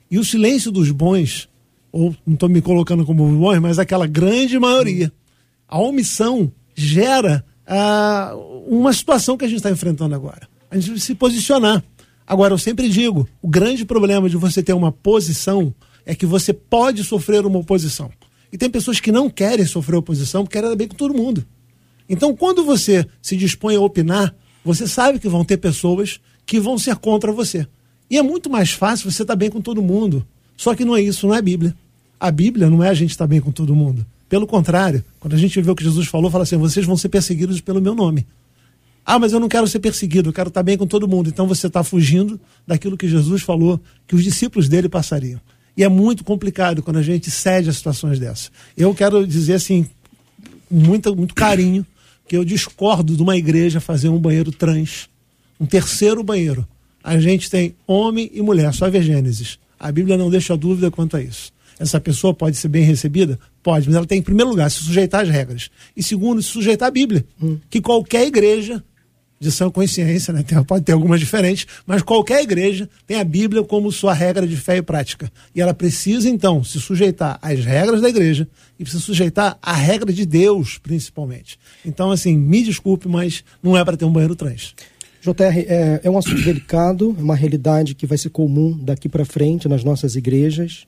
E o silêncio dos bons, ou não estou me colocando como bons, mas aquela grande maioria, a omissão gera ah, uma situação que a gente está enfrentando agora. A gente se posicionar. Agora, eu sempre digo: o grande problema de você ter uma posição é que você pode sofrer uma oposição. E tem pessoas que não querem sofrer oposição porque querem bem com todo mundo. Então, quando você se dispõe a opinar, você sabe que vão ter pessoas que vão ser contra você. E é muito mais fácil você estar bem com todo mundo. Só que não é isso, não é Bíblia. A Bíblia não é a gente estar bem com todo mundo. Pelo contrário, quando a gente vê o que Jesus falou, fala assim: vocês vão ser perseguidos pelo meu nome. Ah, mas eu não quero ser perseguido, eu quero estar bem com todo mundo. Então você está fugindo daquilo que Jesus falou que os discípulos dele passariam. E é muito complicado quando a gente cede a situações dessas. Eu quero dizer assim, muito, muito carinho, que eu discordo de uma igreja fazer um banheiro trans, um terceiro banheiro. A gente tem homem e mulher, só ver Gênesis. A Bíblia não deixa dúvida quanto a isso. Essa pessoa pode ser bem recebida? Pode, mas ela tem, em primeiro lugar, se sujeitar às regras. E segundo, se sujeitar à Bíblia. Hum. Que qualquer igreja de sã consciência, né? Tem, pode ter algumas diferentes, mas qualquer igreja tem a Bíblia como sua regra de fé e prática. E ela precisa, então, se sujeitar às regras da igreja e precisa sujeitar à regra de Deus, principalmente. Então, assim, me desculpe, mas não é para ter um banheiro trans. JR, é, é um assunto delicado, é uma realidade que vai ser comum daqui para frente nas nossas igrejas.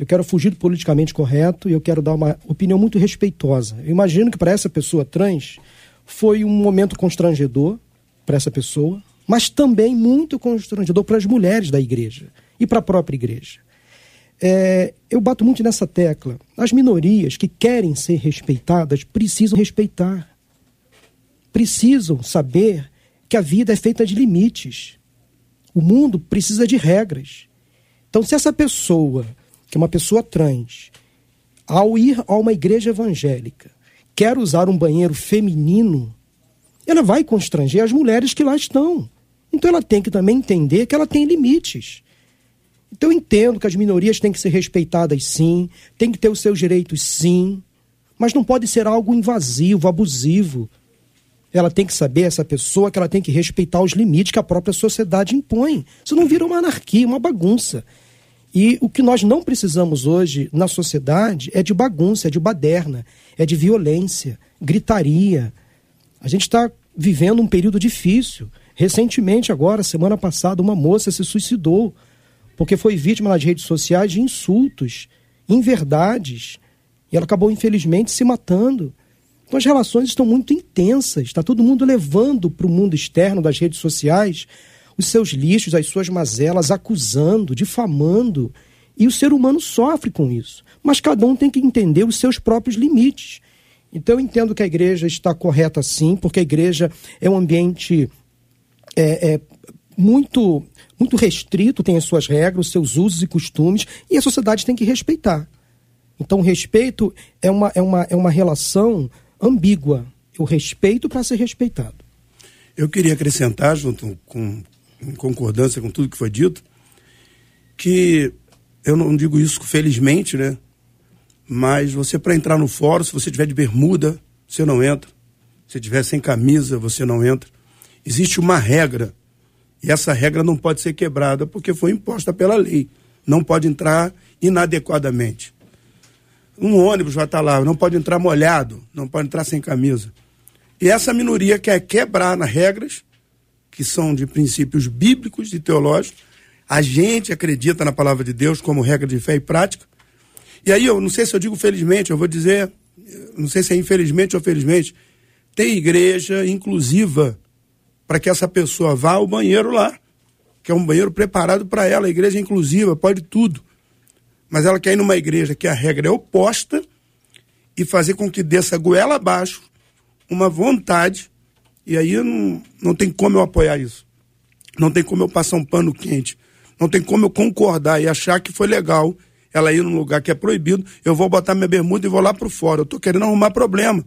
Eu quero fugir do politicamente correto e eu quero dar uma opinião muito respeitosa. Eu imagino que para essa pessoa trans foi um momento constrangedor para essa pessoa, mas também muito constrangedor para as mulheres da igreja e para a própria igreja. É, eu bato muito nessa tecla. As minorias que querem ser respeitadas precisam respeitar. Precisam saber que a vida é feita de limites. O mundo precisa de regras. Então, se essa pessoa, que uma pessoa trans, ao ir a uma igreja evangélica, quer usar um banheiro feminino, ela vai constranger as mulheres que lá estão. Então ela tem que também entender que ela tem limites. Então eu entendo que as minorias têm que ser respeitadas sim, têm que ter os seus direitos sim, mas não pode ser algo invasivo, abusivo. Ela tem que saber, essa pessoa, que ela tem que respeitar os limites que a própria sociedade impõe. Isso não vira uma anarquia, uma bagunça. E o que nós não precisamos hoje na sociedade é de bagunça, é de baderna, é de violência, gritaria. A gente está vivendo um período difícil. Recentemente, agora, semana passada, uma moça se suicidou porque foi vítima nas redes sociais de insultos, inverdades, e ela acabou, infelizmente, se matando. Então as relações estão muito intensas, está todo mundo levando para o mundo externo das redes sociais os seus lixos, as suas mazelas, acusando, difamando. E o ser humano sofre com isso. Mas cada um tem que entender os seus próprios limites. Então eu entendo que a igreja está correta sim, porque a igreja é um ambiente é, é, muito, muito restrito, tem as suas regras, os seus usos e costumes, e a sociedade tem que respeitar. Então, o respeito é uma, é uma, é uma relação ambígua. O respeito para ser respeitado. Eu queria acrescentar, junto com em concordância com tudo que foi dito, que eu não digo isso felizmente, né? Mas você para entrar no fórum, se você tiver de bermuda, você não entra. Se tiver sem camisa, você não entra. Existe uma regra e essa regra não pode ser quebrada porque foi imposta pela lei. Não pode entrar inadequadamente. Um ônibus vai estar lá, não pode entrar molhado, não pode entrar sem camisa. E essa minoria quer quebrar nas regras, que são de princípios bíblicos e teológicos. A gente acredita na palavra de Deus como regra de fé e prática. E aí, eu não sei se eu digo felizmente, eu vou dizer, não sei se é infelizmente ou felizmente, tem igreja inclusiva para que essa pessoa vá ao banheiro lá, que é um banheiro preparado para ela, a igreja é inclusiva, pode tudo. Mas ela quer ir numa igreja que a regra é oposta e fazer com que desça goela abaixo uma vontade, e aí não, não tem como eu apoiar isso. Não tem como eu passar um pano quente. Não tem como eu concordar e achar que foi legal ela ir num lugar que é proibido, eu vou botar minha bermuda e vou lá pro fora. Eu tô querendo arrumar problema.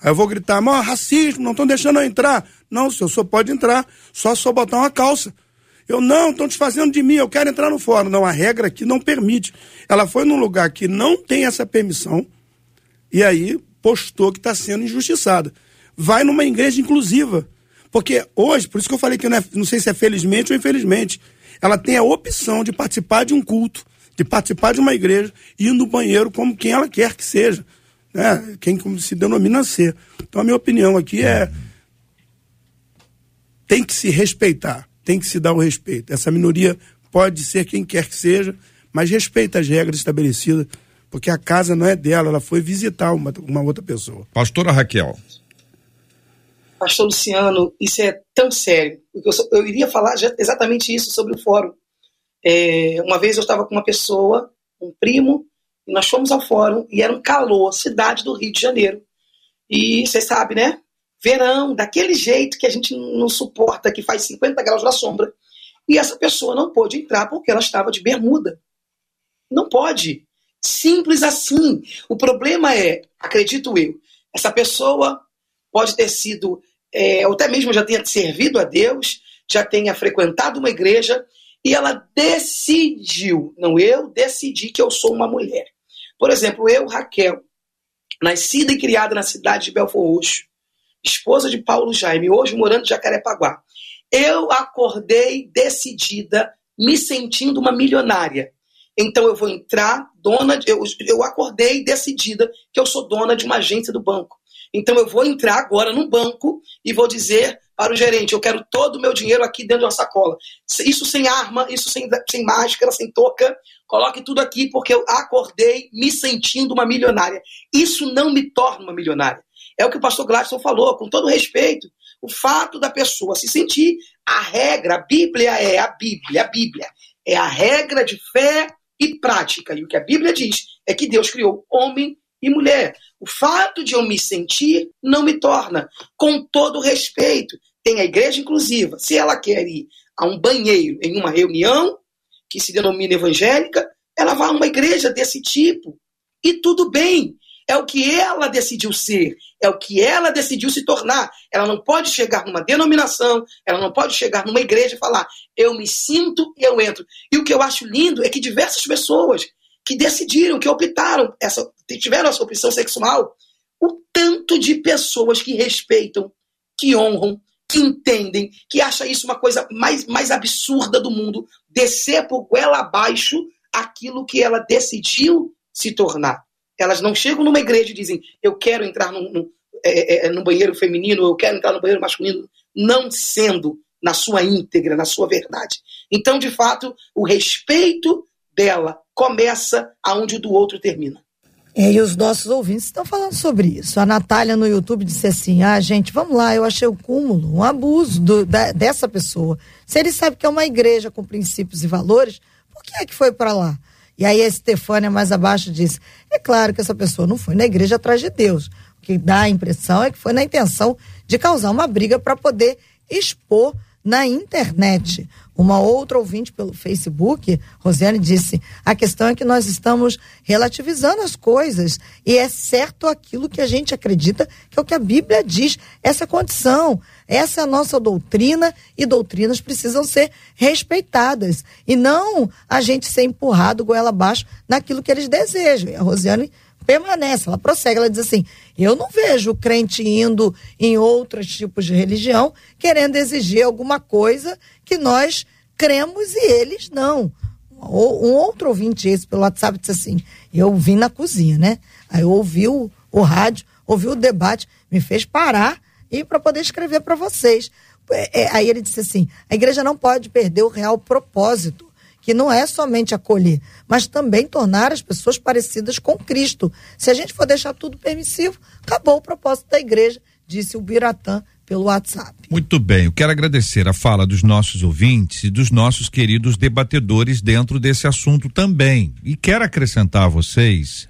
Aí eu vou gritar, mas racismo, não estão deixando eu entrar. Não, senhor só pode entrar, só só botar uma calça. Eu, não, estão desfazendo de mim, eu quero entrar no fórum. Não, a regra aqui não permite. Ela foi num lugar que não tem essa permissão e aí postou que está sendo injustiçada. Vai numa igreja inclusiva. Porque hoje, por isso que eu falei que não, é, não sei se é felizmente ou infelizmente, ela tem a opção de participar de um culto, de participar de uma igreja ir no banheiro como quem ela quer que seja né? quem se denomina ser. Então a minha opinião aqui é tem que se respeitar, tem que se dar o respeito. Essa minoria pode ser quem quer que seja, mas respeita as regras estabelecidas, porque a casa não é dela, ela foi visitar uma, uma outra pessoa. Pastora Raquel. Pastor Luciano, isso é tão sério. Eu, eu iria falar exatamente isso sobre o fórum. É, uma vez eu estava com uma pessoa, um primo, e nós fomos ao fórum e era um calor, cidade do Rio de Janeiro. E você sabe, né? Verão, daquele jeito que a gente não suporta, que faz 50 graus na sombra. E essa pessoa não pôde entrar porque ela estava de bermuda. Não pode. Simples assim. O problema é, acredito eu, essa pessoa pode ter sido, é, ou até mesmo já tenha servido a Deus, já tenha frequentado uma igreja, e ela decidiu, não eu decidi que eu sou uma mulher. Por exemplo, eu, Raquel, nascida e criada na cidade de Belfort Roxo, esposa de Paulo Jaime, hoje morando em Jacarepaguá, eu acordei decidida, me sentindo uma milionária. Então eu vou entrar, dona, de, eu, eu acordei decidida que eu sou dona de uma agência do banco. Então eu vou entrar agora no banco e vou dizer para o gerente: eu quero todo o meu dinheiro aqui dentro de uma sacola. Isso sem arma, isso sem, sem máscara, sem touca. Coloque tudo aqui porque eu acordei me sentindo uma milionária. Isso não me torna uma milionária. É o que o pastor Gladson falou, com todo respeito. O fato da pessoa se sentir, a regra, a Bíblia é a Bíblia, a Bíblia é a regra de fé e prática. E o que a Bíblia diz é que Deus criou homem e mulher. O fato de eu me sentir não me torna, com todo respeito, tem a igreja inclusiva. Se ela quer ir a um banheiro em uma reunião que se denomina evangélica, ela vai a uma igreja desse tipo. E tudo bem. É o que ela decidiu ser, é o que ela decidiu se tornar. Ela não pode chegar numa denominação, ela não pode chegar numa igreja e falar, eu me sinto e eu entro. E o que eu acho lindo é que diversas pessoas que decidiram, que optaram, essa, tiveram essa opção sexual, o tanto de pessoas que respeitam, que honram, que entendem, que acham isso uma coisa mais, mais absurda do mundo, descer por goela abaixo aquilo que ela decidiu se tornar. Elas não chegam numa igreja e dizem, eu quero entrar num, num, é, é, é num banheiro feminino, eu quero entrar no banheiro masculino, não sendo na sua íntegra, na sua verdade. Então, de fato, o respeito dela começa aonde do outro termina. É, e os nossos ouvintes estão falando sobre isso. A Natália no YouTube disse assim: ah, gente, vamos lá, eu achei o cúmulo, um abuso do, da, dessa pessoa. Se ele sabe que é uma igreja com princípios e valores, por que é que foi para lá? E aí a Estefânia mais abaixo disse: é claro que essa pessoa não foi na igreja atrás de Deus. O que dá a impressão é que foi na intenção de causar uma briga para poder expor na internet. Uma outra ouvinte pelo Facebook, Rosiane, disse: a questão é que nós estamos relativizando as coisas e é certo aquilo que a gente acredita que é o que a Bíblia diz. Essa condição, essa é a nossa doutrina e doutrinas precisam ser respeitadas e não a gente ser empurrado goela abaixo naquilo que eles desejam. E a Rosiane permanece, ela prossegue, ela diz assim: eu não vejo crente indo em outros tipos de religião querendo exigir alguma coisa que nós cremos e eles não. Um outro ouvinte esse pelo WhatsApp disse assim: eu vim na cozinha, né? Aí eu ouvi o, o rádio, ouvi o debate, me fez parar e para poder escrever para vocês. É, é, aí ele disse assim: a igreja não pode perder o real propósito que não é somente acolher, mas também tornar as pessoas parecidas com Cristo. Se a gente for deixar tudo permissivo, acabou o propósito da igreja, disse o Biratã pelo WhatsApp. Muito bem, eu quero agradecer a fala dos nossos ouvintes e dos nossos queridos debatedores dentro desse assunto também. E quero acrescentar a vocês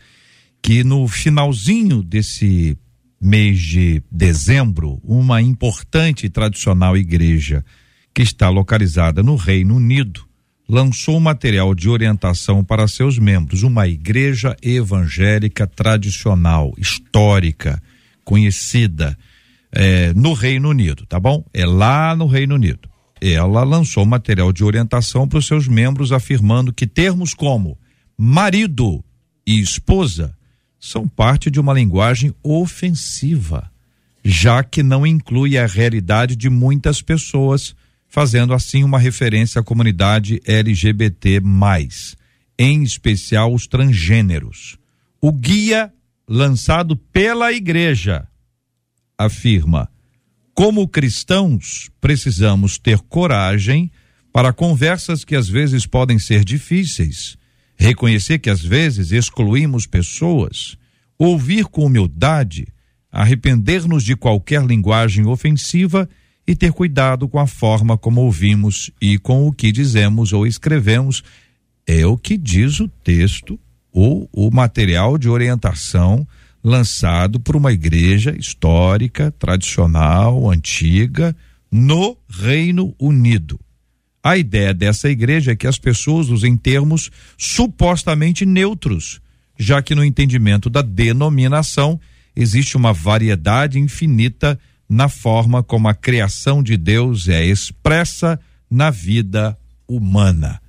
que no finalzinho desse mês de dezembro, uma importante e tradicional igreja que está localizada no Reino Unido lançou material de orientação para seus membros, uma igreja evangélica tradicional, histórica, conhecida é, no Reino Unido, tá bom? É lá no Reino Unido. Ela lançou material de orientação para os seus membros, afirmando que termos como marido e esposa são parte de uma linguagem ofensiva, já que não inclui a realidade de muitas pessoas fazendo assim uma referência à comunidade LGBT, em especial os transgêneros. O guia lançado pela igreja afirma: como cristãos, precisamos ter coragem para conversas que às vezes podem ser difíceis, reconhecer que às vezes excluímos pessoas, ouvir com humildade, arrepender-nos de qualquer linguagem ofensiva e ter cuidado com a forma como ouvimos e com o que dizemos ou escrevemos. É o que diz o texto ou o material de orientação lançado por uma igreja histórica, tradicional, antiga, no Reino Unido. A ideia dessa igreja é que as pessoas usem termos supostamente neutros, já que no entendimento da denominação existe uma variedade infinita de na forma como a criação de Deus é expressa na vida humana.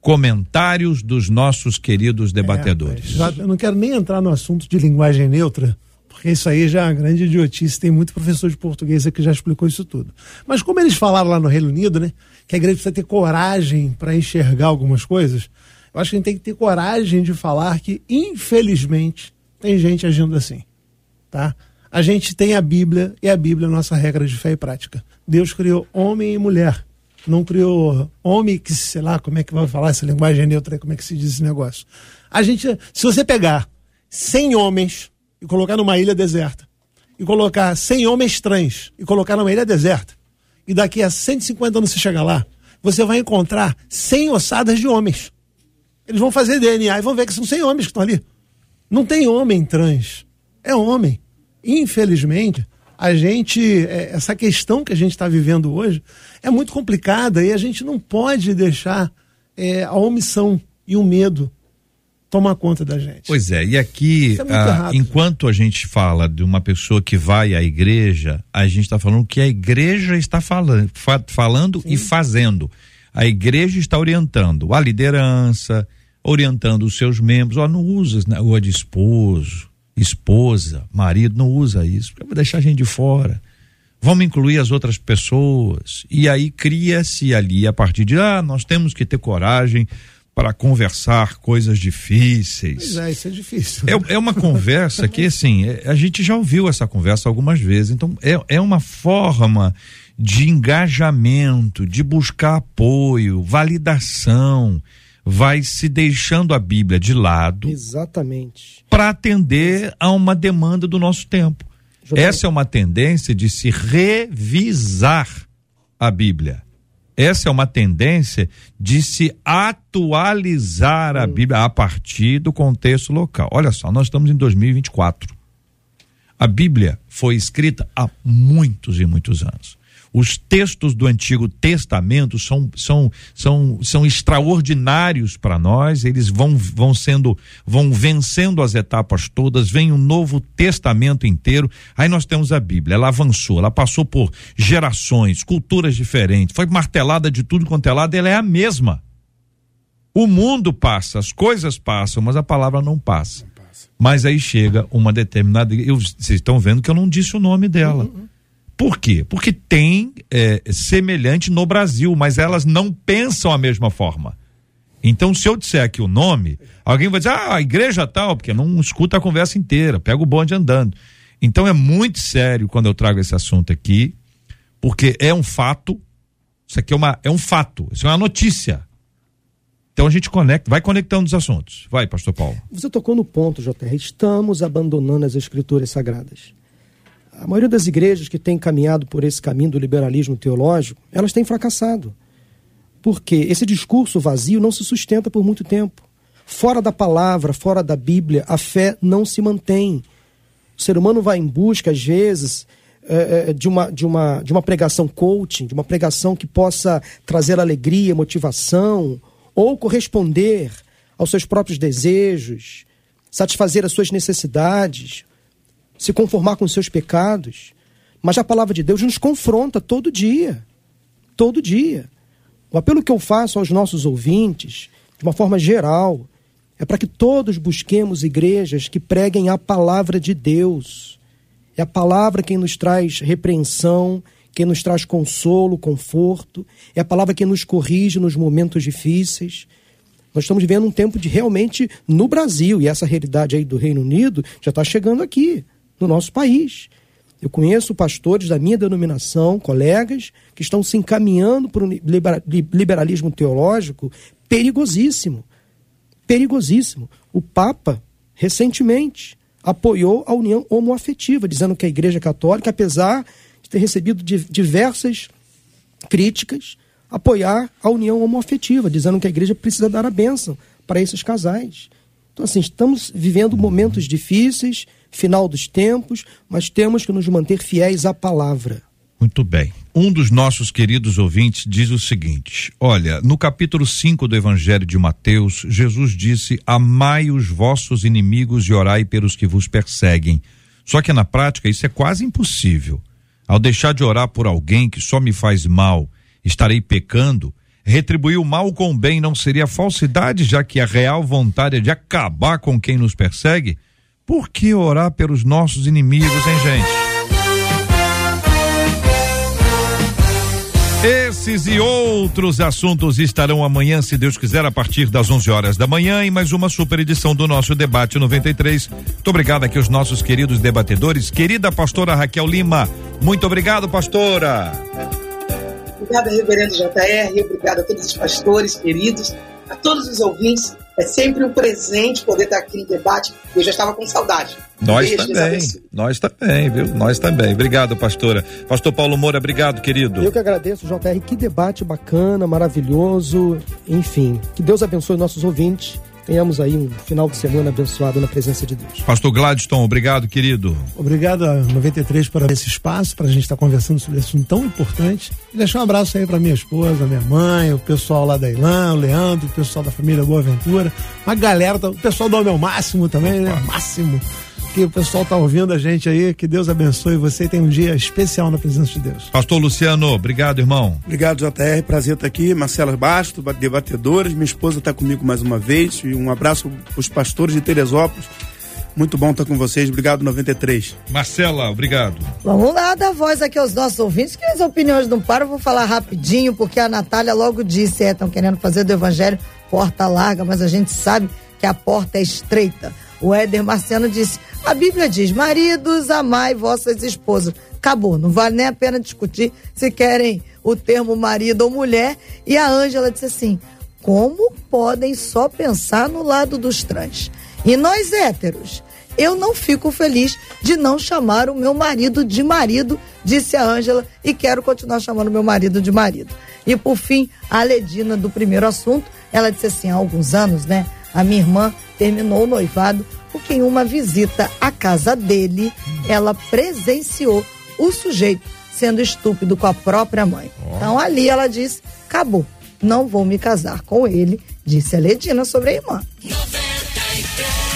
Comentários dos nossos queridos debatedores. É, eu não quero nem entrar no assunto de linguagem neutra, porque isso aí já é uma grande idiotice. Tem muito professor de português que já explicou isso tudo. Mas como eles falaram lá no Reino Unido, né, que a igreja precisa ter coragem para enxergar algumas coisas, eu acho que a gente tem que ter coragem de falar que, infelizmente, tem gente agindo assim, tá? A gente tem a Bíblia e a Bíblia é a nossa regra de fé e prática. Deus criou homem e mulher. Não criou homem que, sei lá, como é que vai falar essa linguagem neutra, como é que se diz esse negócio. A gente, se você pegar 100 homens e colocar numa ilha deserta, e colocar 100 homens trans e colocar numa ilha deserta, e daqui a 150 anos você chegar lá, você vai encontrar 100 ossadas de homens. Eles vão fazer DNA e vão ver que são 100 homens que estão ali. Não tem homem trans. É homem infelizmente, a gente, é, essa questão que a gente está vivendo hoje é muito complicada e a gente não pode deixar é, a omissão e o medo tomar conta da gente. Pois é, e aqui, é ah, enquanto a gente fala de uma pessoa que vai à igreja, a gente está falando que a igreja está falando, fa falando e fazendo. A igreja está orientando a liderança, orientando os seus membros, ó, não usa esse negócio de esposo, esposa, marido, não usa isso, porque vai deixar a gente de fora. Vamos incluir as outras pessoas. E aí cria-se ali, a partir de, ah, nós temos que ter coragem para conversar coisas difíceis. Pois é, isso é difícil. É, é uma conversa que, assim, é, a gente já ouviu essa conversa algumas vezes. Então, é, é uma forma de engajamento, de buscar apoio, validação vai se deixando a Bíblia de lado. Exatamente. Para atender a uma demanda do nosso tempo. Essa é uma tendência de se revisar a Bíblia. Essa é uma tendência de se atualizar a hum. Bíblia a partir do contexto local. Olha só, nós estamos em 2024. A Bíblia foi escrita há muitos e muitos anos. Os textos do Antigo Testamento são, são, são, são extraordinários para nós, eles vão, vão sendo, vão vencendo as etapas todas, vem um novo testamento inteiro. Aí nós temos a Bíblia, ela avançou, ela passou por gerações, culturas diferentes, foi martelada de tudo quanto é lado, ela é a mesma. O mundo passa, as coisas passam, mas a palavra não passa. Mas aí chega uma determinada. vocês estão vendo que eu não disse o nome dela. Uhum. Por quê? Porque tem é, semelhante no Brasil, mas elas não pensam a mesma forma. Então, se eu disser aqui o nome, alguém vai dizer, ah, a igreja tal, porque não escuta a conversa inteira, pega o bonde andando. Então, é muito sério quando eu trago esse assunto aqui, porque é um fato, isso aqui é, uma, é um fato, isso é uma notícia. Então a gente conecta, vai conectando os assuntos. Vai, pastor Paulo. Você tocou no ponto, JR. Estamos abandonando as escrituras sagradas. A maioria das igrejas que tem caminhado por esse caminho do liberalismo teológico, elas têm fracassado. Porque esse discurso vazio não se sustenta por muito tempo. Fora da palavra, fora da Bíblia, a fé não se mantém. O ser humano vai em busca, às vezes, é, de, uma, de, uma, de uma pregação coaching, de uma pregação que possa trazer alegria, motivação, ou corresponder aos seus próprios desejos, satisfazer as suas necessidades, se conformar com seus pecados. Mas a palavra de Deus nos confronta todo dia. Todo dia. O apelo que eu faço aos nossos ouvintes, de uma forma geral, é para que todos busquemos igrejas que preguem a palavra de Deus. É a palavra quem nos traz repreensão, quem nos traz consolo, conforto, é a palavra que nos corrige nos momentos difíceis. Nós estamos vivendo um tempo de realmente no Brasil, e essa realidade aí do Reino Unido já está chegando aqui no nosso país. Eu conheço pastores da minha denominação, colegas, que estão se encaminhando para um liberalismo teológico perigosíssimo. Perigosíssimo. O Papa, recentemente, apoiou a união homoafetiva, dizendo que a Igreja Católica, apesar de ter recebido diversas críticas, apoiar a união homoafetiva, dizendo que a Igreja precisa dar a bênção para esses casais. Então, assim, estamos vivendo momentos difíceis, final dos tempos, mas temos que nos manter fiéis à palavra. Muito bem. Um dos nossos queridos ouvintes diz o seguinte: Olha, no capítulo 5 do Evangelho de Mateus, Jesus disse: Amai os vossos inimigos e orai pelos que vos perseguem. Só que na prática isso é quase impossível. Ao deixar de orar por alguém que só me faz mal, estarei pecando. Retribuir o mal com o bem não seria falsidade, já que a real vontade é de acabar com quem nos persegue? Por que orar pelos nossos inimigos, hein, gente? Esses e outros assuntos estarão amanhã, se Deus quiser, a partir das 11 horas da manhã, em mais uma super edição do nosso Debate 93. Muito obrigado aqui aos nossos queridos debatedores. Querida pastora Raquel Lima, muito obrigado, pastora. Obrigada, reverendo JR, obrigado a todos os pastores queridos, a todos os ouvintes é sempre um presente poder estar aqui no debate. Eu já estava com saudade. Nós Beijo, também, nós também, viu? Nós também. Obrigado, pastora. Pastor Paulo Moura, obrigado, querido. Eu que agradeço, JR. Que debate bacana, maravilhoso. Enfim, que Deus abençoe nossos ouvintes tenhamos aí um final de semana abençoado na presença de Deus. Pastor Gladstone, obrigado, querido. Obrigado a 93 por esse espaço, para a gente estar tá conversando sobre esse assunto tão importante. E deixar um abraço aí para minha esposa, minha mãe, o pessoal lá da Ilan, o Leandro, o pessoal da família Boa Ventura, uma galera, o pessoal do Homem Máximo também, né? Máximo que o pessoal está ouvindo a gente aí. Que Deus abençoe você e tenha um dia especial na presença de Deus. Pastor Luciano, obrigado, irmão. Obrigado, JR. Prazer estar aqui. Marcela Basto, debatedores. Minha esposa está comigo mais uma vez. E um abraço para os pastores de Teresópolis. Muito bom estar com vocês. Obrigado, 93. Marcela, obrigado. Vamos lá dar voz aqui aos nossos ouvintes, que as opiniões não param. Vou falar rapidinho, porque a Natália logo disse: é, estão querendo fazer do evangelho porta larga, mas a gente sabe que a porta é estreita. O Éder Marciano disse: a Bíblia diz: maridos, amai vossas esposas. Acabou, não vale nem a pena discutir se querem o termo marido ou mulher. E a Ângela disse assim: como podem só pensar no lado dos trans? E nós héteros, eu não fico feliz de não chamar o meu marido de marido, disse a Ângela, e quero continuar chamando meu marido de marido. E por fim, a Ledina do primeiro assunto, ela disse assim: há alguns anos, né? A minha irmã terminou o noivado porque em uma visita à casa dele, ela presenciou o sujeito sendo estúpido com a própria mãe. Oh. Então ali ela disse: acabou, não vou me casar com ele, disse a Ledina sobre a irmã.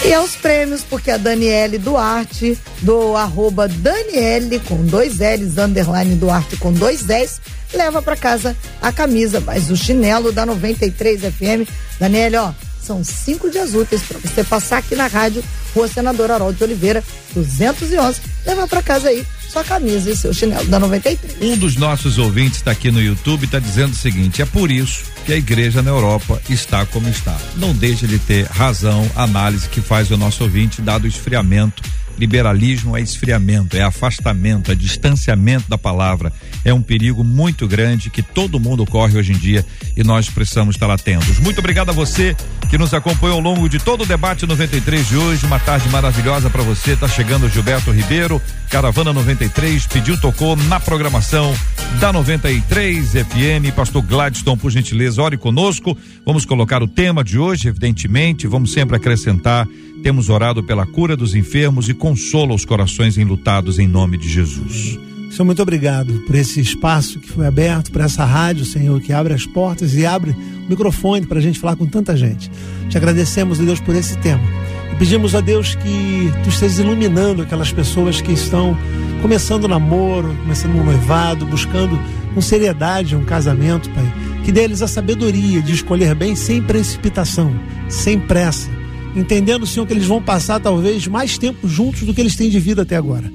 E aos prêmios, porque a Daniele Duarte, do arroba Daniele com dois L's, underline Duarte com dois S, leva para casa a camisa, mas o chinelo da 93 FM. Daniele, ó, são cinco dias úteis para você passar aqui na rádio, Rua Senador Harold de Oliveira, 211, levar para casa aí sua camisa e seu chinelo da 93. Um dos nossos ouvintes está aqui no YouTube está dizendo o seguinte: é por isso que a igreja na Europa está como está. Não deixa de ter razão, análise que faz o nosso ouvinte, dado o esfriamento Liberalismo é esfriamento, é afastamento, é distanciamento da palavra. É um perigo muito grande que todo mundo corre hoje em dia e nós precisamos estar atentos. Muito obrigado a você que nos acompanhou ao longo de todo o debate 93 de hoje. Uma tarde maravilhosa para você. Tá chegando Gilberto Ribeiro, Caravana 93, pediu, tocou na programação da 93 FM. Pastor Gladstone, por gentileza, ore conosco. Vamos colocar o tema de hoje, evidentemente. Vamos sempre acrescentar temos orado pela cura dos enfermos e consola os corações enlutados em nome de Jesus. Senhor, muito obrigado por esse espaço que foi aberto, por essa rádio, Senhor, que abre as portas e abre o microfone para a gente falar com tanta gente. Te agradecemos, Deus, por esse tema. E pedimos a Deus que tu estejas iluminando aquelas pessoas que estão começando o namoro, começando um noivado, buscando com seriedade um casamento, Pai. Que deles a sabedoria de escolher bem sem precipitação, sem pressa entendendo, Senhor, que eles vão passar talvez mais tempo juntos do que eles têm de vida até agora.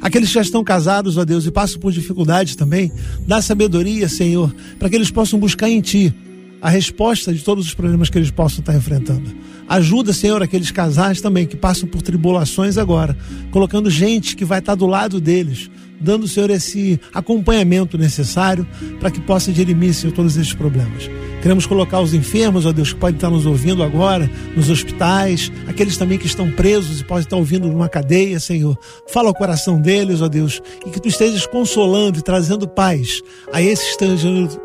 Aqueles que já estão casados, ó Deus, e passam por dificuldades também, dá sabedoria, Senhor, para que eles possam buscar em Ti a resposta de todos os problemas que eles possam estar enfrentando. Ajuda, Senhor, aqueles casais também que passam por tribulações agora, colocando gente que vai estar do lado deles, dando, Senhor, esse acompanhamento necessário para que possa dirimir, Senhor, todos esses problemas. Queremos colocar os enfermos, ó Deus, que podem estar nos ouvindo agora, nos hospitais, aqueles também que estão presos e podem estar ouvindo numa cadeia, Senhor. Fala ao coração deles, ó Deus, e que tu estejas consolando e trazendo paz a esses estão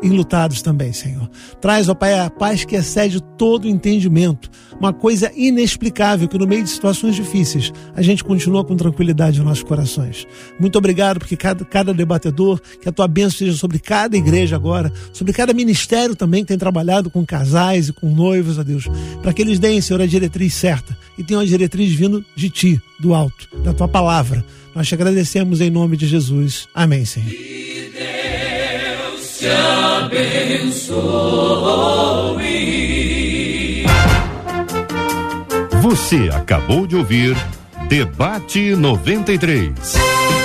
enlutados também, Senhor. Traz, ó Pai, a paz que excede todo entendimento, uma coisa inexplicável que no meio de situações difíceis a gente continua com tranquilidade nos nossos corações. Muito obrigado porque cada, cada debatedor, que a tua bênção seja sobre cada igreja agora, sobre cada ministério também que tem trabalhado com casais e com noivos, a Deus, para que eles deem, Senhor, a diretriz certa e tenham a diretriz vindo de ti, do alto, da tua palavra. Nós te agradecemos em nome de Jesus. Amém, Senhor. Que Deus te abençoe. Você acabou de ouvir Debate 93.